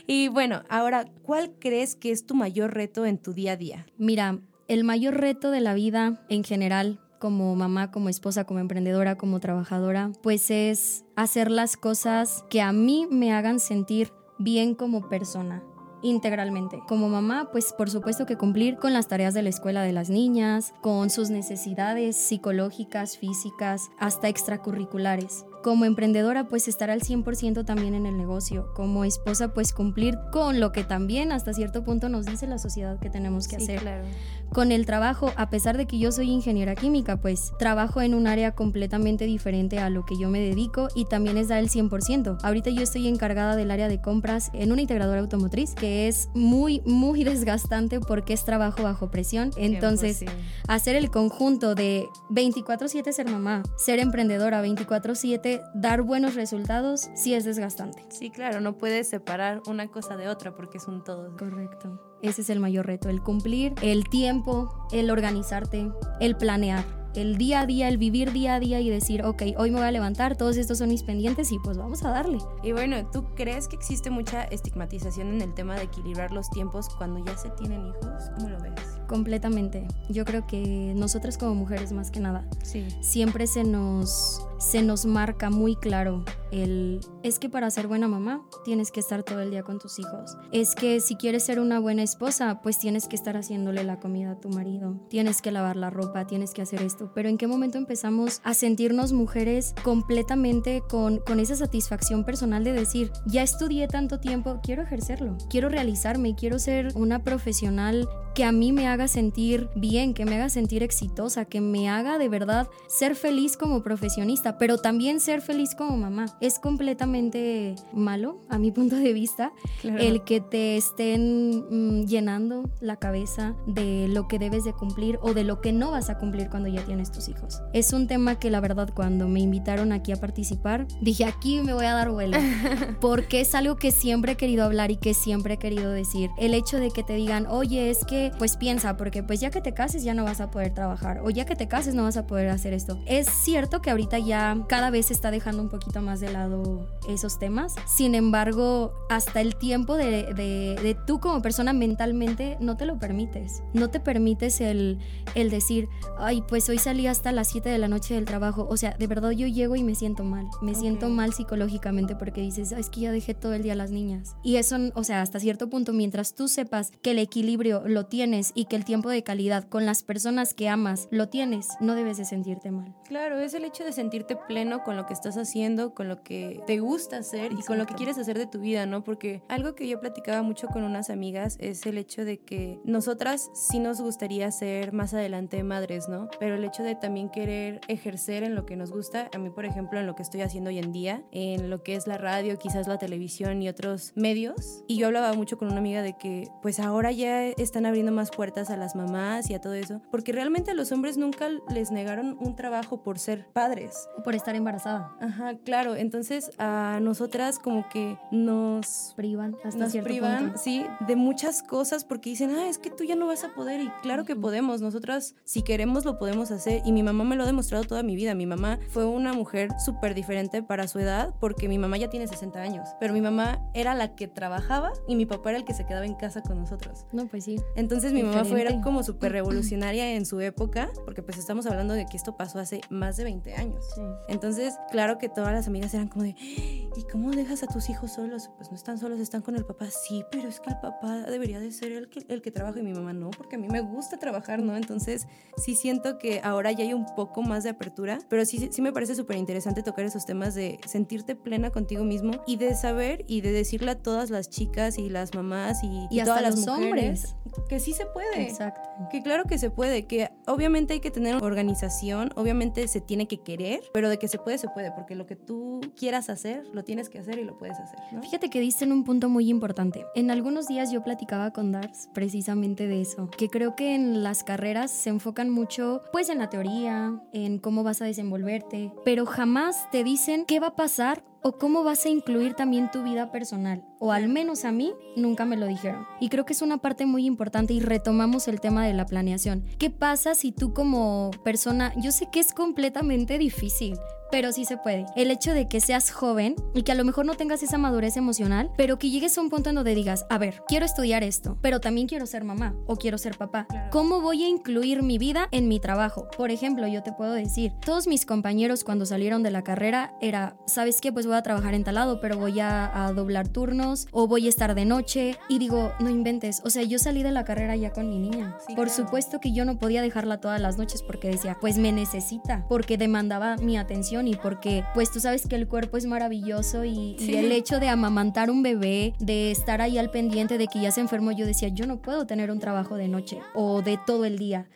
Y bueno, ahora, ¿cuál crees que es tu mayor reto en tu día a día? Mira, el mayor reto de la vida en general, como mamá, como esposa, como emprendedora, como trabajadora, pues es hacer las cosas que a mí me hagan sentir bien como persona integralmente. Como mamá, pues por supuesto que cumplir con las tareas de la escuela de las niñas, con sus necesidades psicológicas, físicas, hasta extracurriculares. Como emprendedora, pues estar al 100% también en el negocio. Como esposa, pues cumplir con lo que también hasta cierto punto nos dice la sociedad que tenemos que hacer claro. con el trabajo, a pesar de que yo soy ingeniera química, pues trabajo en un área completamente diferente a lo que yo me dedico y también es dar el 100%. Ahorita yo estoy encargada del área de compras en una integradora automotriz que es muy, muy desgastante porque es trabajo bajo presión. Entonces, hacer el conjunto de 24/7 ser mamá, ser emprendedora 24/7, dar buenos resultados, sí es desgastante. Sí, claro, no puedes separar una cosa de otra porque es un todo. Correcto. Ese es el mayor reto, el cumplir, el tiempo, el organizarte, el planear, el día a día, el vivir día a día y decir, ok, hoy me voy a levantar, todos estos son mis pendientes y pues vamos a darle. Y bueno, ¿tú crees que existe mucha estigmatización en el tema de equilibrar los tiempos cuando ya se tienen hijos? ¿Cómo lo ves? Completamente. Yo creo que nosotras como mujeres más que nada, Sí. siempre se nos, se nos marca muy claro el, es que para ser buena mamá tienes que estar todo el día con tus hijos. Es que si quieres ser una buena esposa, pues tienes que estar haciéndole la comida a tu marido, tienes que lavar la ropa, tienes que hacer esto. Pero ¿en qué momento empezamos a sentirnos mujeres completamente con, con esa satisfacción personal de decir, ya estudié tanto tiempo, quiero ejercerlo, quiero realizarme, quiero ser una profesional que a mí me haga sentir bien, que me haga sentir exitosa, que me haga de verdad ser feliz como profesionista, pero también ser feliz como mamá. Es completamente malo, a mi punto de vista, el que te estén mm, llenando la cabeza de lo que debes de cumplir o de lo que no vas a cumplir cuando ya tienes tus hijos. Es un tema que la verdad cuando me invitaron aquí a participar, dije aquí me voy a dar vuelo, porque es algo que siempre he querido hablar y que siempre he querido decir. El hecho de que te digan, oye, es que pues piensa, porque pues ya que te cases ya no vas a poder trabajar, o ya que te cases no vas a poder hacer esto. Es cierto que ahorita ya cada vez se está dejando un poquito más de lado esos temas, sin embargo, hasta el tiempo de, de, de tú como persona mentalmente no te lo permites, no te permites el, el decir, ay, pues hoy salí hasta las 7 de la noche del trabajo, o sea, de verdad yo llego y me siento mal, me siento mal psicológicamente porque dices, "Ay, es que ya dejé todo el día a las niñas. Y eso, o sea, hasta cierto punto, mientras tú sepas que el equilibrio lo tienes y que el tiempo de calidad con las personas que amas lo tienes, no debes de sentirte mal. Claro, es el hecho de sentirte pleno con lo que estás haciendo, con lo que te gusta hacer y con lo que quieres hacer de tu vida, ¿no? Porque algo que yo platicaba mucho con unas amigas es el hecho de que nosotras sí nos gustaría ser más adelante madres, ¿no? Pero el hecho de también querer ejercer en lo que nos gusta, a mí por ejemplo en lo que estoy haciendo hoy en día, en lo que es la radio, quizás la televisión y otros medios, y yo hablaba mucho con una amiga de que pues ahora ya están abriendo más puertas a las mamás y a todo eso, porque realmente a los hombres nunca les negaron un trabajo por ser padres. O por estar embarazada. Ajá, claro, entonces a nosotras como que nos privan hasta nos cierto privan, punto. sí, de muchas cosas porque dicen, ah, es que tú ya no vas a poder y claro que podemos, nosotras si queremos lo podemos hacer y mi mamá me lo ha demostrado toda mi vida, mi mamá fue una mujer súper diferente para su edad porque mi mamá ya tiene 60 años, pero mi mamá era la que trabajaba y mi papá era el que se quedaba en casa con nosotros. No, pues sí. Entonces mi mamá fue era Diferente. como súper revolucionaria en su época, porque pues estamos hablando de que esto pasó hace más de 20 años. Sí. Entonces, claro que todas las amigas eran como de, ¿y cómo dejas a tus hijos solos? Pues no están solos, están con el papá. Sí, pero es que el papá debería de ser el que, el que trabaja y mi mamá no, porque a mí me gusta trabajar, ¿no? Entonces, sí siento que ahora ya hay un poco más de apertura, pero sí, sí me parece súper interesante tocar esos temas de sentirte plena contigo mismo y de saber y de decirle a todas las chicas y las mamás y, Y hasta todas las los mujeres que sí se puede. Exacto. Que claro que se puede, que obviamente hay que tener organización, obviamente se tiene que querer, pero de que se puede, se puede, porque lo que tú quieras hacer, lo tienes que hacer y lo puedes hacer, ¿no? Fíjate que diste en un punto muy importante. En algunos días yo platicaba con Dars precisamente de eso, que creo que en las carreras se enfocan mucho pues en la teoría, en cómo vas a desenvolverte, pero jamás te dicen qué va a pasar o cómo vas a incluir también tu vida personal. O al menos a mí nunca me lo dijeron. Y creo que es una parte muy importante y retomamos el tema de la planeación. ¿Qué pasa si tú como persona, yo sé que es completamente difícil, pero sí se puede. El hecho de que seas joven y que a lo mejor no tengas esa madurez emocional, pero que llegues a un punto en donde digas, a ver, quiero estudiar esto, pero también quiero ser mamá o quiero ser papá. ¿Cómo voy a incluir mi vida en mi trabajo? Por ejemplo, yo te puedo decir, todos mis compañeros cuando salieron de la carrera era, ¿sabes qué? Pues voy a trabajar en talado, pero voy a, a doblar turnos o voy a estar de noche. Y digo, no inventes, o sea, yo salí de la carrera ya con mi niña. Sí, Por claro. supuesto que yo no podía dejarla todas las noches porque decía, pues me necesita, porque demandaba mi atención y porque, pues tú sabes que el cuerpo es maravilloso y, y el hecho de amamantar un bebé, de estar ahí al pendiente de que ya se enfermó, yo decía, yo no puedo tener un trabajo de noche o de todo el día.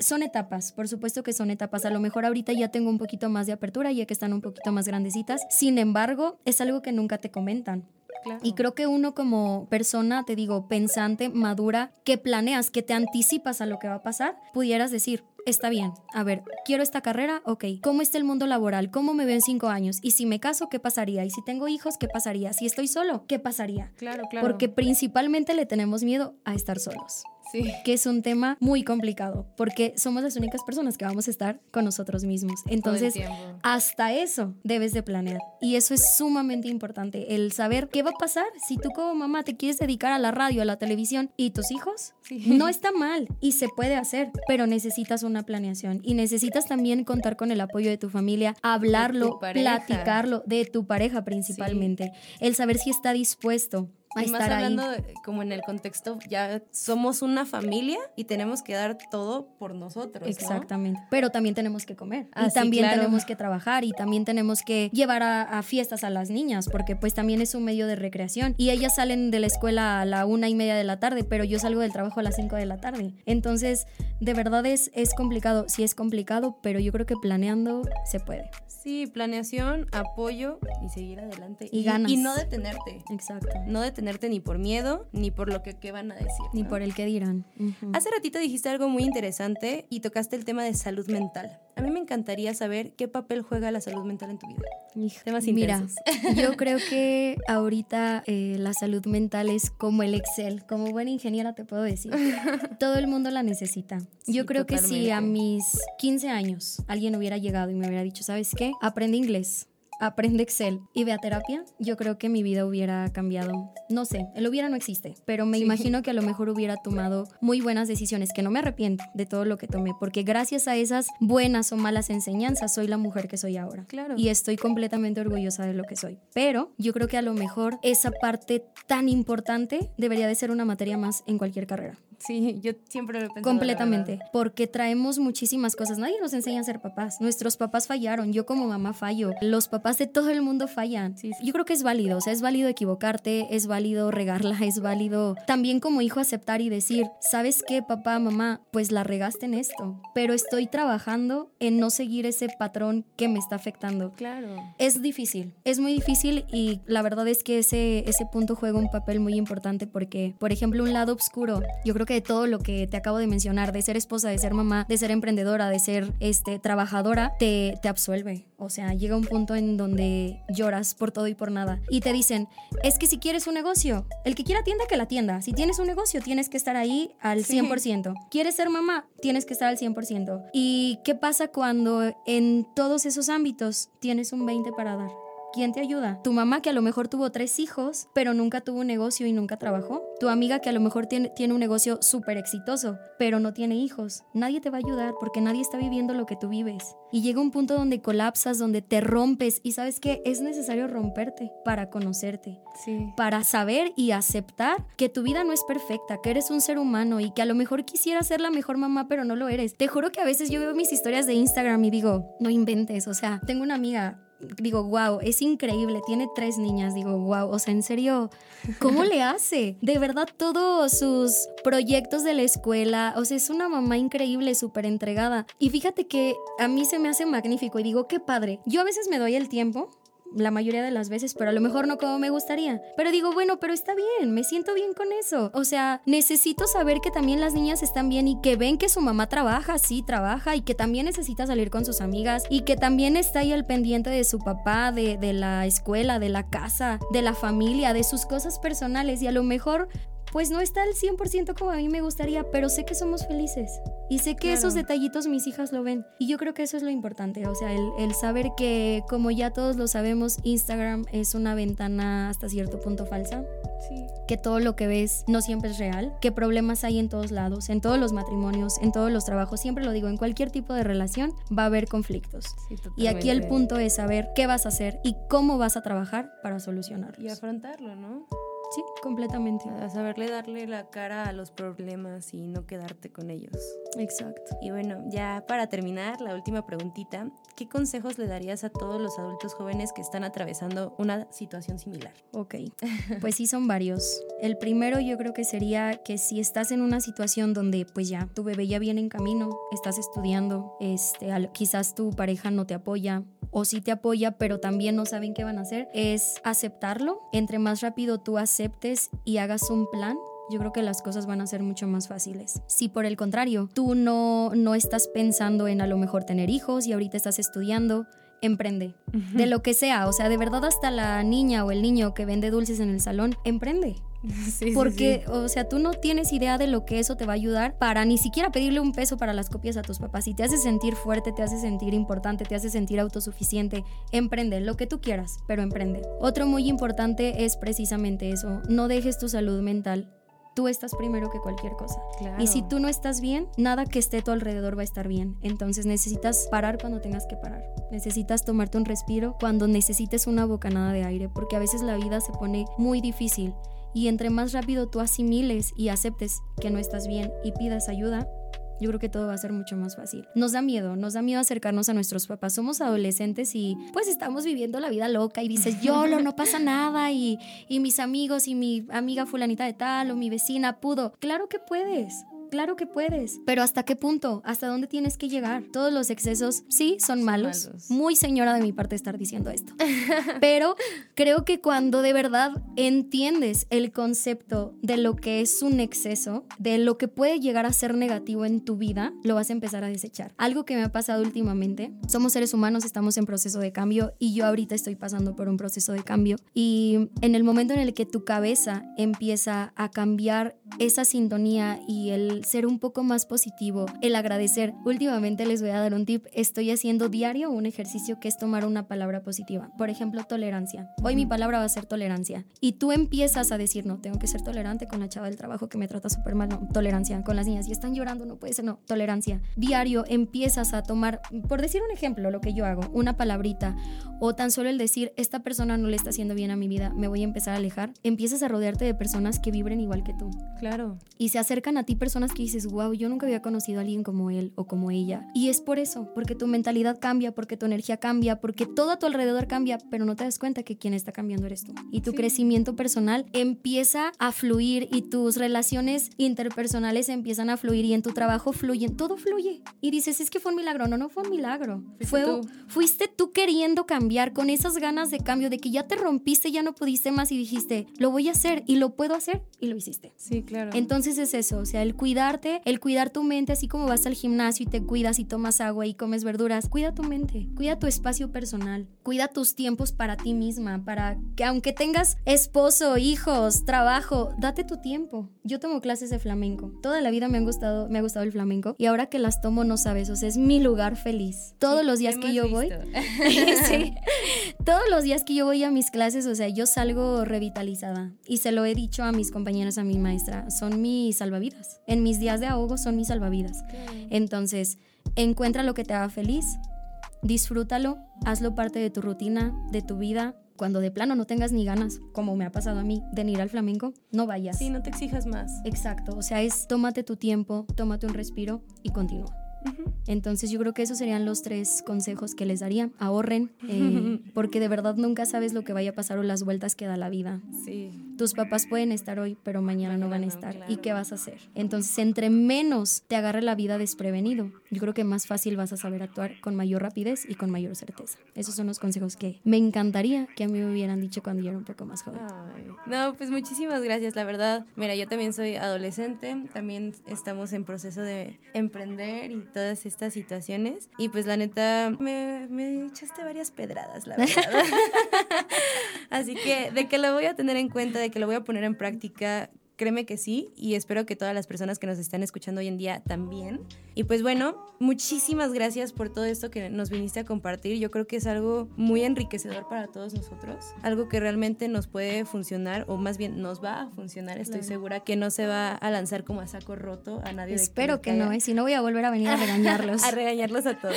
Son etapas, por supuesto que son etapas. A lo mejor ahorita ya tengo un poquito más de apertura, ya que están un poquito más grandecitas. Sin embargo, es algo que nunca te comentan. Claro. Y creo que uno como persona, te digo, pensante, madura, que planeas, que te anticipas a lo que va a pasar, pudieras decir, está bien, a ver, quiero esta carrera, ok, ¿cómo está el mundo laboral? ¿Cómo me veo en cinco años? Y si me caso, ¿qué pasaría? Y si tengo hijos, ¿qué pasaría? Si estoy solo, ¿qué pasaría? Claro, claro. Porque principalmente le tenemos miedo a estar solos sí. que es un tema muy complicado, porque somos las únicas personas que vamos a estar con nosotros mismos. Entonces, hasta eso debes de planear. Y eso es sumamente importante, el saber qué va a pasar si tú como mamá te quieres dedicar a la radio, a la televisión y tus hijos. Sí. No está mal y se puede hacer, pero necesitas una planeación y necesitas también contar con el apoyo de tu familia, hablarlo, platicarlo, de tu pareja principalmente, el saber si está dispuesto a Y más ahí. hablando de- como en el contexto, ya somos una familia y tenemos que dar todo por nosotros. ¿no? Exactamente. Pero también tenemos que comer. Ah, y sí, también claro. tenemos que trabajar y también tenemos que llevar a, a fiestas a las niñas, porque pues también es un medio de recreación. Y ellas salen de la escuela a la una y media de la tarde, pero yo salgo del trabajo a las cinco de la tarde. Entonces, de verdad es, es complicado. Sí es complicado, pero yo creo que planeando se puede. Sí, planeación, apoyo y seguir adelante. Y ganas. Y no detenerte. Exacto. No detenerte ni por miedo, ni por lo que, que van a decir. Ni ¿no? por el que dirán. Ujú. Hace ratito dijiste algo muy interesante y tocaste el tema de salud mental. A mí me encantaría saber qué papel juega la salud mental en tu vida. Hijo, Temas Mira, intensos. yo creo que ahorita eh, la salud mental es como el Excel. Como buena ingeniera te puedo decir. Todo el mundo la necesita. Sí, yo creo que si a totalmente. mis 15 años alguien hubiera llegado y me hubiera dicho, ¿sabes qué? Aprende inglés. Aprende Excel y ve a terapia, yo creo que mi vida hubiera cambiado. No sé, el hubiera no existe, pero me Sí. imagino que a lo mejor hubiera tomado muy buenas decisiones, que no me arrepiento de todo lo que tomé, porque gracias a esas buenas o malas enseñanzas soy la mujer que soy ahora Claro. y estoy completamente orgullosa de lo que soy. Pero yo creo que a lo mejor esa parte tan importante debería de ser una materia más en cualquier carrera. Sí, yo siempre lo he pensado. Completamente, porque traemos muchísimas cosas. Nadie nos enseña a ser papás. Nuestros papás fallaron, yo como mamá fallo, los papás de todo el mundo fallan. Yo creo que es válido, o sea, es válido equivocarte, es válido regarla, es válido también como hijo aceptar y decir, ¿sabes qué, papá, mamá? Pues la regaste en esto, pero estoy trabajando en no seguir ese patrón que me está afectando. Claro. Es difícil, es muy difícil y la verdad es que ese, ese punto juega un papel muy importante porque, por ejemplo, un lado oscuro, yo creo que de todo lo que te acabo de mencionar, de ser esposa, de ser mamá, de ser emprendedora, de ser este, trabajadora, te, te absuelve. O sea, llega un punto en donde lloras por todo y por nada. Y te dicen, es que si quieres un negocio, el que quiera tienda, que la tienda. Si tienes un negocio, tienes que estar ahí al 100%. ¿Quieres ser mamá? Tienes que estar al 100%. ¿Y qué pasa cuando en todos esos ámbitos tienes un 20 para dar? ¿Quién te ayuda? Tu mamá que a lo mejor tuvo tres hijos, pero nunca tuvo un negocio y nunca trabajó. Tu amiga que a lo mejor tiene, tiene un negocio súper exitoso, pero no tiene hijos. Nadie te va a ayudar porque nadie está viviendo lo que tú vives. Y llega un punto donde colapsas, donde te rompes y sabes que es necesario romperte para conocerte. Sí. Para saber y aceptar que tu vida no es perfecta, que eres un ser humano y que a lo mejor quisiera ser la mejor mamá, pero no lo eres. Te juro que a veces yo veo mis historias de Instagram y digo, no inventes, o sea, tengo una amiga digo, wow, es increíble, tiene tres niñas, digo, wow, o sea, en serio, ¿cómo le hace? De verdad, todos sus proyectos de la escuela, o sea, es una mamá increíble, súper entregada. Y fíjate que a mí se me hace magnífico y digo, qué padre. Yo a veces me doy el tiempo la mayoría de las veces, pero a lo mejor no como me gustaría. Pero digo, bueno, pero está bien, me siento bien con eso. O sea, necesito saber que también las niñas están bien y que ven que su mamá trabaja, sí, trabaja, y que también necesita salir con sus amigas y que también está ahí al pendiente de su papá, de, de la escuela, de la casa, de la familia, de sus cosas personales. Y a lo mejor pues no está al 100% como a mí me gustaría, pero sé que somos felices. Y sé que esos detallitos mis hijas lo ven. Y yo creo que eso es lo importante, o sea, el, saber que como ya todos lo sabemos, Instagram es una ventana hasta cierto punto falsa. Sí. Que todo lo que ves no siempre es real, que problemas hay en todos lados, en todos los matrimonios, en todos los trabajos, siempre lo digo, en cualquier tipo de relación va a haber conflictos. y aquí el punto es saber qué vas a hacer y cómo vas a trabajar para solucionarlos. Y afrontarlo, ¿no? Sí, completamente. A saberle darle la cara a los problemas y no quedarte con ellos. Exacto. Y bueno, ya para terminar, la última preguntita, ¿qué consejos le darías a todos los adultos jóvenes que están atravesando una situación similar? Ok, pues sí son varios. El primero yo creo que sería que si estás en una situación donde pues ya tu bebé ya viene en camino, estás estudiando, este, quizás tu pareja no te apoya, o sí te apoya, pero también no saben qué van a hacer, es aceptarlo. Entre más rápido tú aceptes y hagas un plan, yo creo que las cosas van a ser mucho más fáciles. Si por el contrario, tú no, no estás pensando en a lo mejor tener hijos y ahorita estás estudiando, emprende. De lo que sea, o sea, de verdad hasta la niña o el niño que vende dulces en el salón, emprende. Porque, o sea, tú no tienes idea de lo que eso te va a ayudar para ni siquiera pedirle un peso para las copias a tus papás. Y te hace sentir fuerte, te hace sentir importante, te hace sentir autosuficiente. Emprende lo que tú quieras, pero emprende. Otro muy importante es precisamente eso. No dejes tu salud mental tú estás primero que cualquier cosa. Y si tú no estás bien, nada que esté a tu alrededor va a estar bien. Entonces necesitas parar cuando tengas que parar. Necesitas tomarte un respiro cuando necesites una bocanada de aire, porque a veces la vida se pone muy difícil y entre más rápido tú asimiles y aceptes que no estás bien y pidas ayuda, yo creo que todo va a ser mucho más fácil. Nos da miedo, nos da miedo acercarnos a nuestros papás. Somos adolescentes y pues estamos viviendo la vida loca y dices, YOLO, no pasa nada y, y mis amigos y mi amiga fulanita de tal o mi vecina pudo. Claro que puedes. Claro que puedes, pero ¿hasta qué punto? ¿Hasta dónde tienes que llegar? Todos los excesos, sí, son, malos. Muy señora de mi parte estar diciendo esto. pero creo que cuando de verdad entiendes el concepto de lo que es un exceso, de lo que puede llegar a ser negativo en tu vida, lo vas a empezar a desechar. Algo que me ha pasado últimamente, somos seres humanos, estamos en proceso de cambio y yo ahorita estoy pasando por un proceso de cambio y en el momento en el que tu cabeza empieza a cambiar esa sintonía y el el ser un poco más positivo, el agradecer. Últimamente les voy a dar un tip, estoy haciendo diario un ejercicio que es tomar una palabra positiva. Por ejemplo, tolerancia. Hoy mi palabra va a ser tolerancia. Y tú empiezas a decir, no, tengo que ser tolerante con la chava del trabajo que me trata súper mal, no, tolerancia. Con las niñas, y están llorando, no puede ser, no, tolerancia. Diario empiezas a tomar, por decir un ejemplo, lo que yo hago, una palabrita o tan solo el decir, esta persona no le está haciendo bien a mi vida, me voy a empezar a alejar, empiezas a rodearte de personas que vibren igual que tú. Claro. Y se acercan a ti personas que dices, wow, yo nunca había conocido a alguien como él o como ella. Y es por eso, porque tu mentalidad cambia, porque tu energía cambia, porque todo a tu alrededor cambia, pero no te das cuenta que quien está cambiando eres tú. Y tu crecimiento personal empieza a fluir y tus relaciones interpersonales empiezan a fluir y en tu trabajo fluyen, todo fluye. Y dices, es que fue un milagro. No, no fue un milagro. Fuiste fue, tú. Fuiste tú queriendo cambiar con esas ganas de cambio, de que ya te rompiste, ya no pudiste más y dijiste, lo voy a hacer y lo puedo hacer y lo hiciste. Sí, claro. Entonces es eso, o sea, el cuidarte, el cuidar tu mente, así como vas al gimnasio y te cuidas y tomas agua y comes verduras, cuida tu mente, cuida tu espacio personal, cuida tus tiempos para ti misma, para que aunque tengas esposo, hijos, trabajo, date tu tiempo. Yo tomo clases de flamenco. Toda la vida me han gustado, me ha gustado el flamenco y ahora que las tomo no sabes, o sea, es mi lugar feliz. Todos los días que yo voy, sí, todos los días que yo voy a mis clases, o sea, yo salgo revitalizada y se lo he dicho a mis compañeras, a mi maestra, son mis salvavidas. En mis días de ahogo son mis salvavidas. Entonces, encuentra lo que te haga feliz, disfrútalo, hazlo parte de tu rutina, de tu vida. Cuando de plano no tengas ni ganas, como me ha pasado a mí, de ir al flamenco, no vayas. Sí, no te exijas más. Exacto, o sea, es tómate tu tiempo, tómate un respiro y continúa. Entonces yo creo que esos serían los tres consejos que les daría. Ahorren, eh, porque de verdad nunca sabes lo que vaya a pasar o las vueltas que da la vida. Sí. Tus papás pueden estar hoy, pero mañana no van a estar. claro. ¿Y qué vas a hacer? Entonces, entre menos te agarre la vida desprevenido, yo creo que más fácil vas a saber actuar con mayor rapidez y con mayor certeza. Esos son los consejos que me encantaría que a mí me hubieran dicho cuando yo era un poco más joven. Ay, No, pues muchísimas gracias, la verdad. Mira, yo también soy adolescente, también estamos en proceso de emprender y todas estas situaciones. Y pues la neta, me, me echaste varias pedradas, la verdad. Así que de que lo voy a tener en cuenta, de que lo voy a poner en práctica, créeme que sí. Y espero que todas las personas que nos están escuchando hoy en día también. Y pues bueno, muchísimas gracias por todo esto que nos viniste a compartir. Yo creo que es algo muy enriquecedor para todos nosotros. Algo que realmente nos puede funcionar, o más bien nos va a funcionar. Estoy Claro. segura que no se va a lanzar como a saco roto a nadie. Espero que no, ¿eh? si no voy a volver a venir a regañarlos. A regañarlos a todos.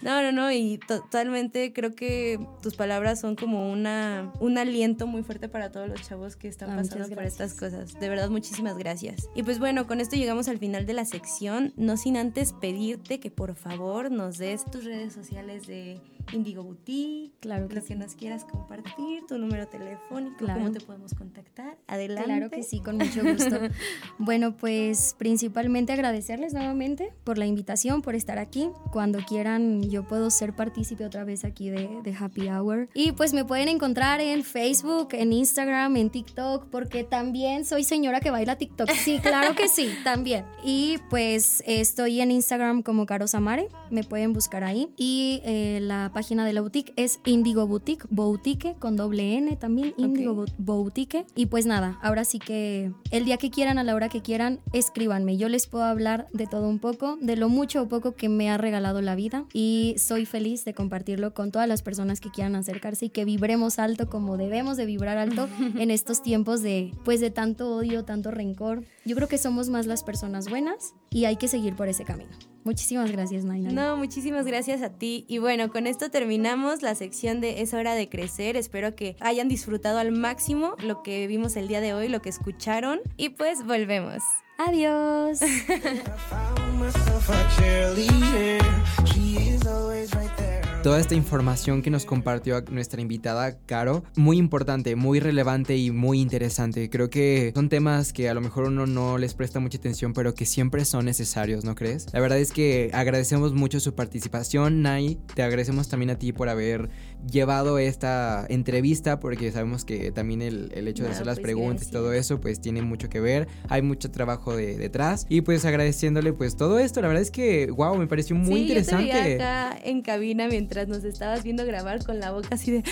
No, no, no, y totalmente creo que tus palabras son como una, un aliento muy fuerte para todos los chavos que están Ah, pasando por estas cosas. De verdad, muchísimas gracias. Y pues bueno, con esto llegamos al final de la sección, no sin antes pedirte que por favor nos des tus redes sociales de Indigo Boutique, Claro que lo sí. que nos quieras compartir, tu número telefónico, Claro. cómo te podemos contactar. Adelante. Claro que sí, con mucho gusto. bueno, pues principalmente agradecerles nuevamente por la invitación, por estar aquí. Cuando quieran, yo puedo ser partícipe otra vez aquí de, de Happy Hour. Y pues me pueden encontrar en Facebook, en Instagram, en TikTok, porque también soy señora que baila TikTok. Sí, claro que sí, también. Y pues estoy en Instagram como Caro Samare, me pueden buscar ahí. Y eh, la página de la boutique es Indigo Boutique, Boutique con doble N también, Indigo Bou- Boutique. Y pues nada, ahora sí que el día que quieran, a la hora que quieran, escríbanme. Yo les puedo hablar de todo un poco, de lo mucho o poco que me ha regalado la vida. Y soy feliz de compartirlo con todas las personas que quieran acercarse y que vibremos alto como debemos de vibrar alto en estos tiempos de pues de tanto odio, tanto rencor. Yo creo que somos más las personas buenas y hay que seguir por ese camino. Muchísimas gracias, Naina. No, muchísimas gracias a ti. Y bueno, con esto terminamos la sección de Es hora de crecer. Espero que hayan disfrutado al máximo lo que vimos el día de hoy, lo que escucharon. Y pues volvemos. Adiós. Toda esta información que nos compartió nuestra invitada, Caro, muy importante, muy relevante y muy interesante. Creo que son temas que a lo mejor uno no les presta mucha atención, pero que siempre son necesarios, ¿no crees? La verdad es que agradecemos mucho su participación, Nay. Te agradecemos también a ti por haber llevado esta entrevista, porque sabemos que también el, el hecho de No, hacer las pues, preguntas y todo eso, pues tiene mucho que ver. Hay mucho trabajo de, detrás. Y pues agradeciéndole pues todo esto, la verdad es que, wow, me pareció muy sí, interesante. Yo te acá en cabina mientras mientras nos estabas viendo grabar con la boca así de...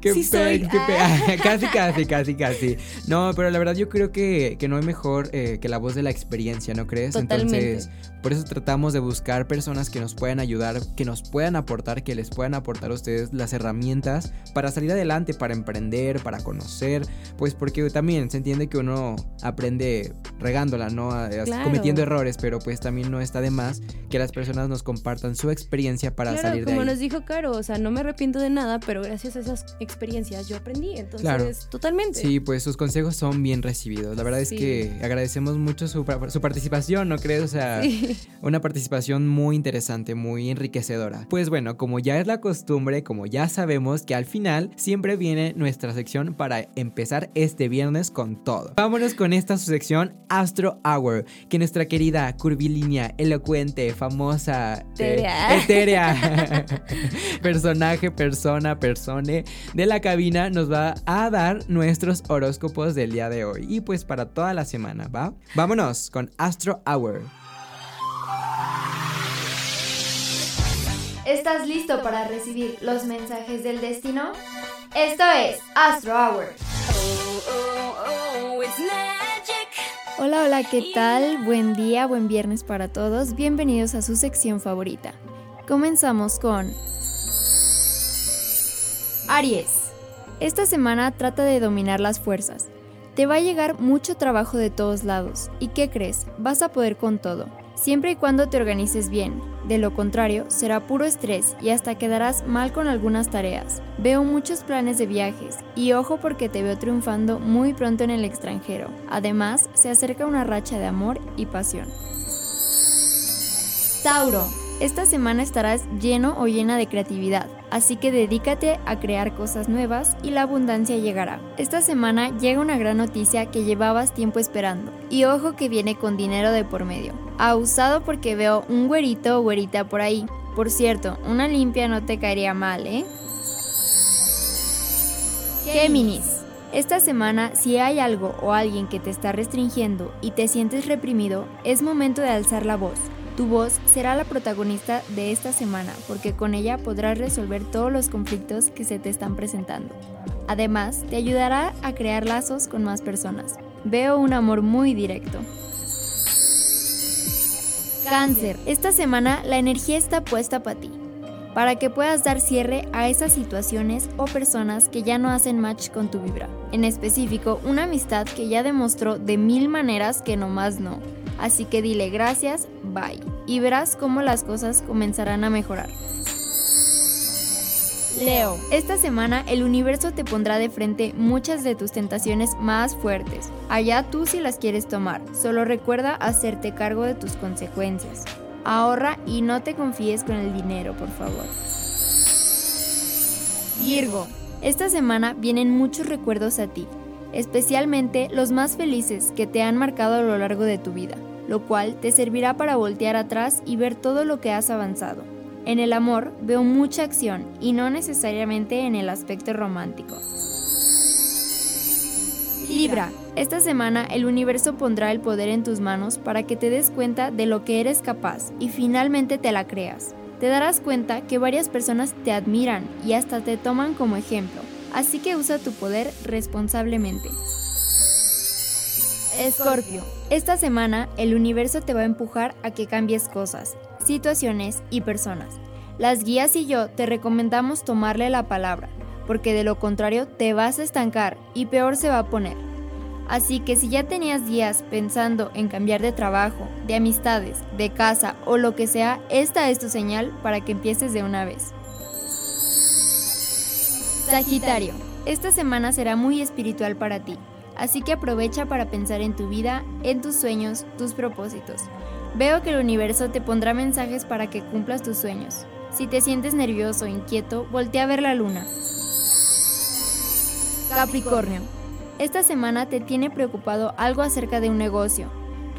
Qué Sí soy. qué Ah. casi, casi, casi, casi. No, pero la verdad yo creo que, que no hay mejor eh, que la voz de la experiencia, ¿no crees? Totalmente. Entonces, por eso tratamos de buscar personas que nos puedan ayudar, que nos puedan aportar, que les puedan aportar a ustedes las herramientas para salir adelante, para emprender, para conocer. Pues porque también se entiende que uno aprende regándola, ¿no? Claro. Cometiendo errores, pero pues también no está de más que las personas nos compartan su experiencia para claro, salir de como ahí. nos dijo Caro, o sea, no me arrepiento de nada, pero gracias a esas experiencias yo aprendí, entonces, Claro. totalmente. Sí, pues sus consejos son bien recibidos. La verdad Sí. es que agradecemos mucho su, su participación, ¿no crees? O sea, Sí. una participación muy interesante, muy enriquecedora. Pues bueno, como ya es la costumbre, como ya sabemos que al final siempre viene nuestra sección para empezar este viernes con todo. Vámonos con esta su sección Astro Hour, que nuestra querida curvilínea, elocuente, famosa, eh, Etérea. etérea, personaje, persona, persone de la cabina nos va a dar nuestros horóscopos del día de hoy y pues para toda la semana, ¿va? Vámonos con Astro Hour. ¿Estás listo para recibir los mensajes del destino? Esto es Astro Hour. Hola, hola, ¿qué tal? Buen día, buen viernes para todos. Bienvenidos a su sección favorita. Comenzamos con Aries. Esta semana trata de dominar las fuerzas. Te va a llegar mucho trabajo de todos lados. ¿Y qué crees? Vas a poder con todo, siempre y cuando te organices bien. De lo contrario, será puro estrés y hasta quedarás mal con algunas tareas. Veo muchos planes de viajes y ojo porque te veo triunfando muy pronto en el extranjero. Además, se acerca una racha de amor y pasión. Tauro. Esta semana estarás lleno o llena de creatividad, así que dedícate a crear cosas nuevas y la abundancia llegará. Esta semana llega una gran noticia que llevabas tiempo esperando, y ojo que viene con dinero de por medio. Abusado porque veo un güerito o güerita por ahí. Por cierto, una limpia no te caería mal, ¿eh? Géminis. Esta semana, si hay algo o alguien que te está restringiendo y te sientes reprimido, es momento de alzar la voz. Tu voz será la protagonista de esta semana porque con ella podrás resolver todos los conflictos que se te están presentando. Además, te ayudará a crear lazos con más personas. Veo un amor muy directo. Cáncer. Esta semana la energía está puesta para ti, para que puedas dar cierre a esas situaciones o personas que ya no hacen match con tu vibra. En específico, una amistad que ya demostró de mil maneras que nomás no. Así que dile gracias, bye. Y verás cómo las cosas comenzarán a mejorar. Leo, esta semana el universo te pondrá de frente muchas de tus tentaciones más fuertes. Allá tú si las quieres tomar, solo recuerda hacerte cargo de tus consecuencias. Ahorra y no te confíes con el dinero, por favor. Virgo, esta semana vienen muchos recuerdos a ti, especialmente los más felices que te han marcado a lo largo de tu vida, lo cual te servirá para voltear atrás y ver todo lo que has avanzado. En el amor veo mucha acción y no necesariamente en el aspecto romántico. Libra, esta semana el universo pondrá el poder en tus manos para que te des cuenta de lo que eres capaz y finalmente te la creas. Te darás cuenta que varias personas te admiran y hasta te toman como ejemplo, así que usa tu poder responsablemente. Escorpio, esta semana el universo te va a empujar a que cambies cosas, situaciones y personas. Las guías y yo te recomendamos tomarle la palabra, porque de lo contrario te vas a estancar y peor se va a poner. Así que si ya tenías días pensando en cambiar de trabajo, de amistades, de casa o lo que sea, esta es tu señal para que empieces de una vez. Sagitario, esta semana será muy espiritual para ti, así que aprovecha para pensar en tu vida, en tus sueños, tus propósitos. Veo que el universo te pondrá mensajes para que cumplas tus sueños. Si te sientes nervioso o inquieto, voltea a ver la luna. Capricornio, esta semana te tiene preocupado algo acerca de un negocio.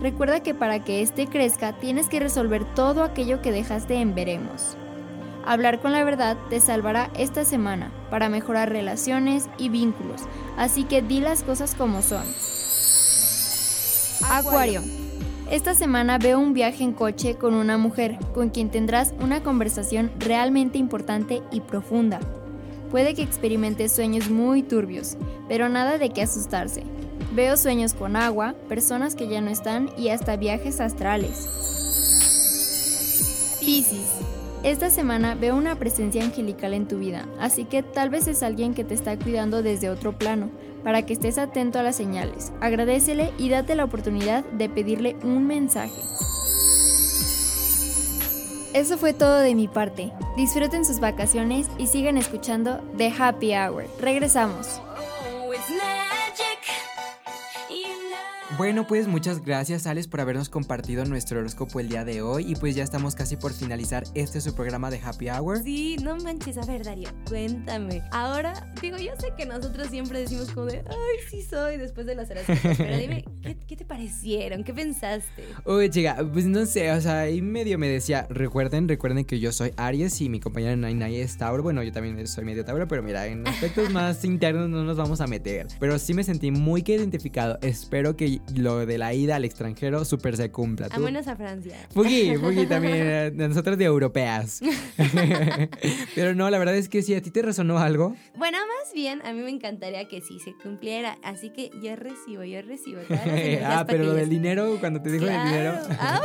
Recuerda que para que éste crezca tienes que resolver todo aquello que dejaste en veremos. Hablar con la verdad te salvará esta semana para mejorar relaciones y vínculos, así que di las cosas como son. Acuario. Esta semana veo un viaje en coche con una mujer con quien tendrás una conversación realmente importante y profunda. Puede que experimentes sueños muy turbios, pero nada de qué asustarse. Veo sueños con agua, personas que ya no están y hasta viajes astrales. Piscis. Esta semana veo una presencia angelical en tu vida, así que tal vez es alguien que te está cuidando desde otro plano, para que estés atento a las señales. Agradecele y date la oportunidad de pedirle un mensaje. Eso fue todo de mi parte. Disfruten sus vacaciones y sigan escuchando The Happy Hour. Regresamos. Bueno, pues muchas gracias, Alex, por habernos compartido nuestro horóscopo el día de hoy. Y pues ya estamos casi por finalizar este su programa de Happy Hour. Sí, no manches, a ver, Darío, cuéntame. Ahora, digo, yo sé que nosotros siempre decimos como de, ay, sí soy, después de las horóscopos, pero dime, ¿qué, ¿qué, te parecieron? ¿Qué pensaste? Uy, chica, pues no sé, o sea, ahí medio me decía, recuerden, recuerden que yo soy Aries y mi compañera Nainai es Tauro. Bueno, yo también soy medio Tauro, pero mira, en aspectos más internos no nos vamos a meter. Pero sí me sentí muy que identificado. Espero que lo de la ida al extranjero súper se cumpla. A menos a Francia. Fugi, Fugi también, eh, nosotros de europeas. Pero no, la verdad es que si a ti te resonó algo. Bueno, más bien, a mí me encantaría que sí se cumpliera. Así que yo recibo, yo recibo. ah, pero lo del dinero, cuando te dijo claro. del dinero. Ah,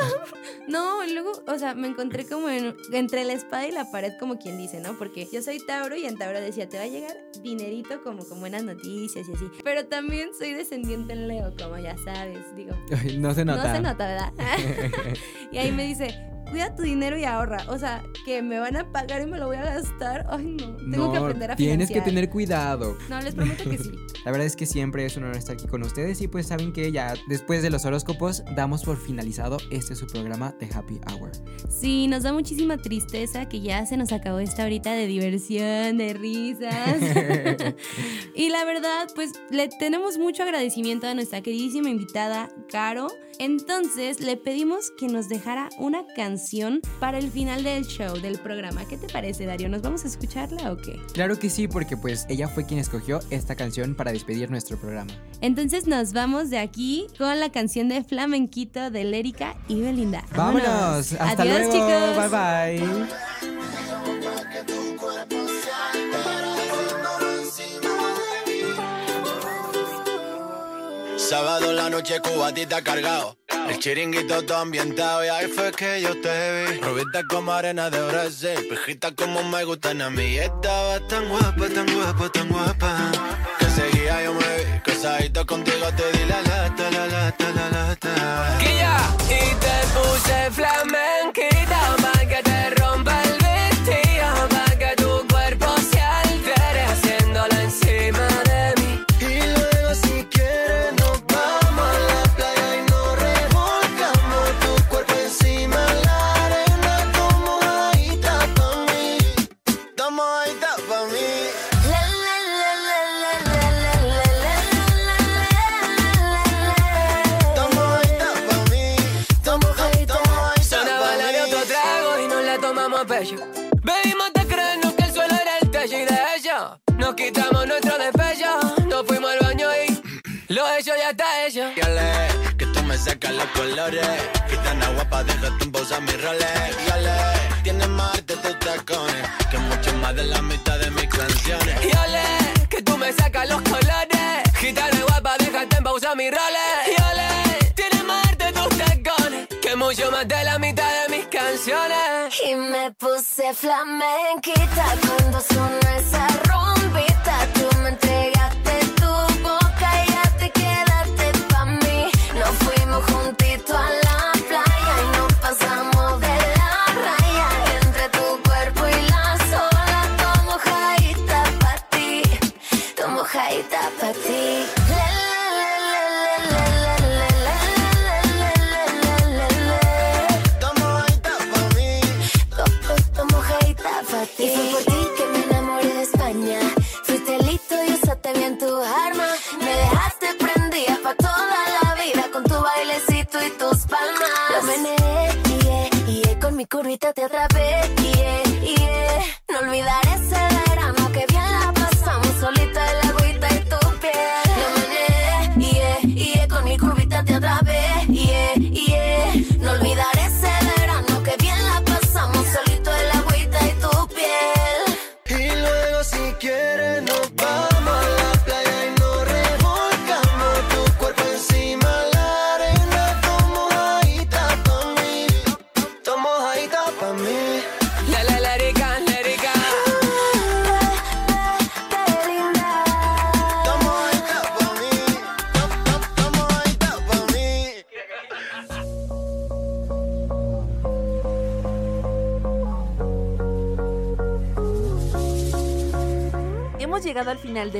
no, luego, o sea, me encontré como en, entre la espada y la pared, como quien dice, ¿no? Porque yo soy Tauro y en Tauro decía, te va a llegar dinerito como con buenas noticias y así. Pero también soy descendiente en Leo, como ya sabes, digo. No se nota. No se nota, ¿verdad? y ahí me dice, cuida tu dinero y ahorra. O sea, que me van a pagar y me lo voy a gastar. Ay, no. Tengo no, que aprender a Tienes financiar. que tener cuidado. No, les prometo que sí. La verdad es que siempre es un honor estar aquí con ustedes y pues saben que ya después de los horóscopos damos por finalizado este su programa de Happy Hour. Sí, nos da muchísima tristeza que ya se nos acabó esta horita de diversión, de risas. y la verdad, pues le tenemos mucho agradecimiento a nuestra queridísima invitada, Caro. Entonces le pedimos que nos dejara una canción para el final del show, del programa. ¿Qué te parece, Darío? ¿Nos vamos a escucharla o qué? Claro que sí, porque pues ella fue quien escogió esta canción para despedir nuestro programa. Entonces nos vamos de aquí con la canción de Flamenquito de Lérica y Belinda. ¡Vámonos! ¡Hasta Adiós, luego! chicos. Bye bye. Sábado en la noche cubatita cargado. El chiringuito todo ambientado y ahí fue que yo te vi. Rubita como arena de Brasil, pejita como me gustan a mí. Estaba tan guapa, tan guapa, tan guapa. Que seguía yo me vi, casadito contigo te di la lata, la lata, la lata. Guía, y te puse flamenquita hecho. Yale, que tú me sacas los colores. Gitana guapa, déjate en pausa mis roles. Yale, tienes más arte tus tacones. Que mucho más de la mitad de mis canciones. Y ole, que tú me sacas los colores. Gitana guapa, déjate en pausa mi roles. Y ole, tienes más arte tus tacones. Que mucho más de la mitad de mis canciones. Y me puse flamenquita cuando sonó esa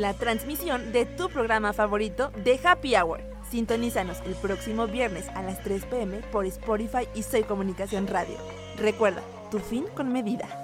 la transmisión de tu programa favorito de Happy Hour. Sintonízanos el próximo viernes a las 3 pm por Spotify y Soy Comunicación Radio. Recuerda, tu fin con medida.